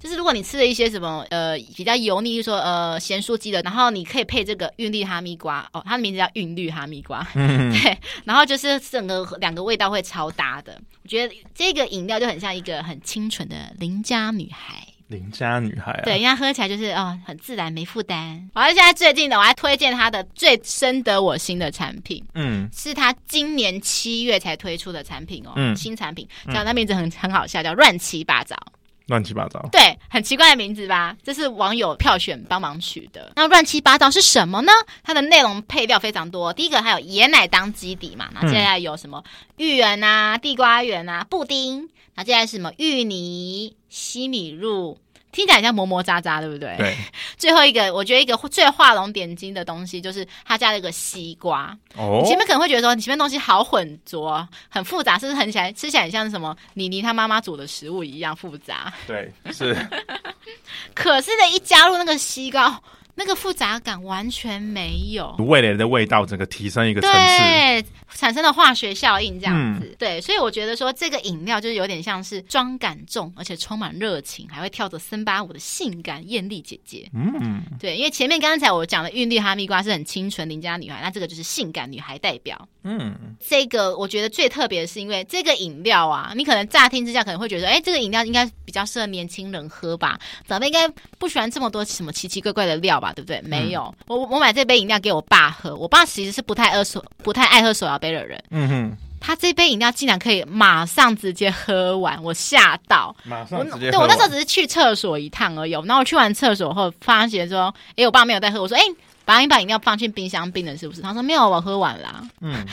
就是如果你吃了一些什么呃比较油腻，就是说呃咸酥鸡的，然后你可以配这个韵律哈密瓜哦，它的名字叫韵律哈密瓜，嗯、对，然后就是整个两个味道会超搭的。我觉得这个饮料就很像一个很清纯的邻家女孩，邻家女孩、啊，对，因为它喝起来就是哦很自然没负担。我现在最近的我还推荐它的最深得我心的产品，嗯，是它今年七月才推出的产品哦，嗯、新产品。叫它名字很很好笑，叫乱七八糟。乱七八糟，对，很奇怪的名字吧？这是网友票选帮忙取的。那乱七八糟是什么呢？它的内容配料非常多。第一个还有椰奶当基底嘛，那接下来有什么芋圆啊、地瓜圆啊、布丁，那接下来是什么芋泥、西米露。听起来像磨磨渣渣，对不对？对。最后一个，我觉得一个最画龙点睛的东西，就是他加了一个西瓜。哦。你前面可能会觉得说，你前面东西好混浊，很复杂，是不是很起来吃起来很像什么妮妮她妈妈煮的食物一样复杂？对，是。可是呢，一加入那个西瓜。那个复杂感完全没有，味蕾的味道整个提升一个层次，对，产生了化学效应这样子，嗯、对，所以我觉得说这个饮料就是有点像是妆感重，而且充满热情，还会跳着森巴舞的性感艳丽姐姐，嗯，对，因为前面刚才我讲的韵律哈密瓜是很清纯邻家女孩，那这个就是性感女孩代表，嗯，这个我觉得最特别的是因为这个饮料啊，你可能乍听之下可能会觉得，哎，这个饮料应该比较适合年轻人喝吧，长辈应该不喜欢这么多什么奇奇怪怪的料吧。对不对？没有，我我买这杯饮料给我爸喝。我爸其实是不太喝手不太爱喝手摇杯的人。嗯哼，他这杯饮料竟然可以马上直接喝完，我吓到。马上。对，我那时候只是去厕所一趟而已。然后我去完厕所后，发现说：“哎，我爸没有在喝。”我说：“哎，把你把饮料放进冰箱冰了是不是？”他说：“没有，我喝完了。”嗯。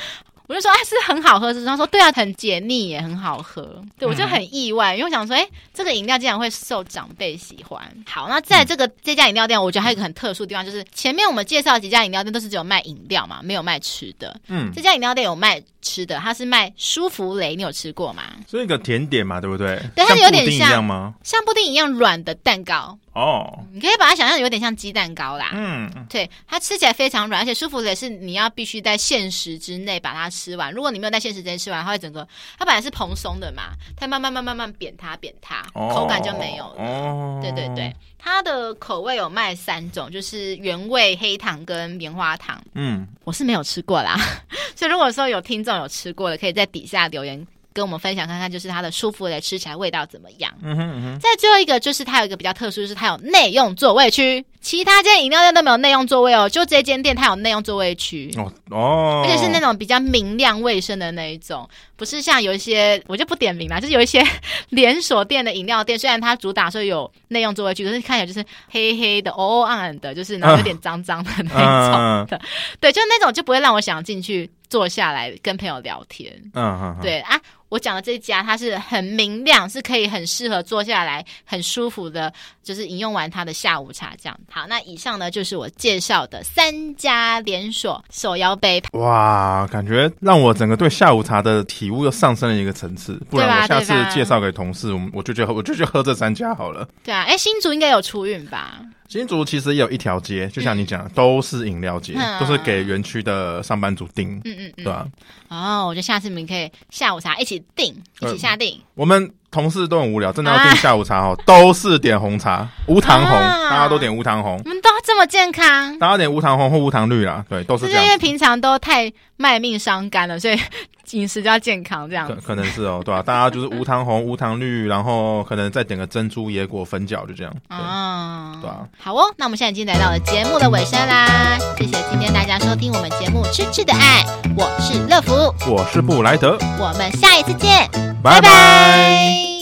我就说，哎，是很好喝，是？他说，对啊，很解腻也很好喝。对，我就很意外，因为我想说，哎，这个饮料竟然会受长辈喜欢。好，那在这个这家饮料店，我觉得还有一个很特殊的地方，就是前面我们介绍的几家饮料店都是只有卖饮料嘛，没有卖吃的。嗯，这家饮料店有卖吃的，它是卖舒芙蕾，你有吃过吗？是一个甜点嘛，对不对？对，它有点像，像吗？像布丁一样软的蛋糕。哦，你可以把它想象有点像鸡蛋糕啦。嗯，对，它吃起来非常软，而且舒芙蕾是你要必须在限时之内把它吃完。如果你没有在限时间吃完，它会整个它本来是蓬松的嘛，它慢慢慢慢慢慢扁塌扁塌，哦、口感就没有了。哦、对对对，它的口味有卖三种，就是原味黑糖跟棉花糖。嗯，我是没有吃过啦，所以如果说有听众有吃过的，可以在底下留言。跟我们分享看看，就是它的舒服的吃起来味道怎么样？嗯哼嗯哼。再最后一个就是它有一个比较特殊，就是它有内用座位区，其他间饮料店都没有内用座位哦，就这间店它有内用座位区。哦哦，而且是那种比较明亮卫生的那一种，不是像有一些我就不点名了，就是有一些 连锁店的饮料店，虽然它主打说有内用座位区，可是看起来就是黑黑的、哦哦暗暗的，就是然后有点脏脏的那种的，对，就那种就不会让我想进去坐下来跟朋友聊天。嗯嗯，对啊。我讲的这家，它是很明亮，是可以很适合坐下来很舒服的，就是饮用完它的下午茶这样。好，那以上呢就是我介绍的三家连锁手摇杯。哇，感觉让我整个对下午茶的体悟又上升了一个层次。不然我下次介绍给同事，我们我就觉得我就去喝这三家好了。对啊，哎，新竹应该有出运吧？新竹其实也有一条街，就像你讲都是饮料街，嗯、都是给园区的上班族订，嗯嗯，对吧？哦，我觉得下次你们可以下午茶一起订，一起下订。呃、我们同事都很无聊，真的要订下午茶哦，啊、都是点红茶，无糖红，啊、大家都点无糖红。我们都这么健康，大家点无糖红或无糖绿啦，对，都是这样。是因为平常都太卖命伤肝了，所以。饮食就要健康，这样可可能是哦，对吧、啊？大家就是无糖红、无糖绿，然后可能再点个珍珠野果粉饺，就这样。嗯，对啊。好哦，那我们现在已经来到了节目的尾声啦，谢谢今天大家收听我们节目《吃吃的爱》，我是乐福，我是布莱德，我们下一次见，拜拜。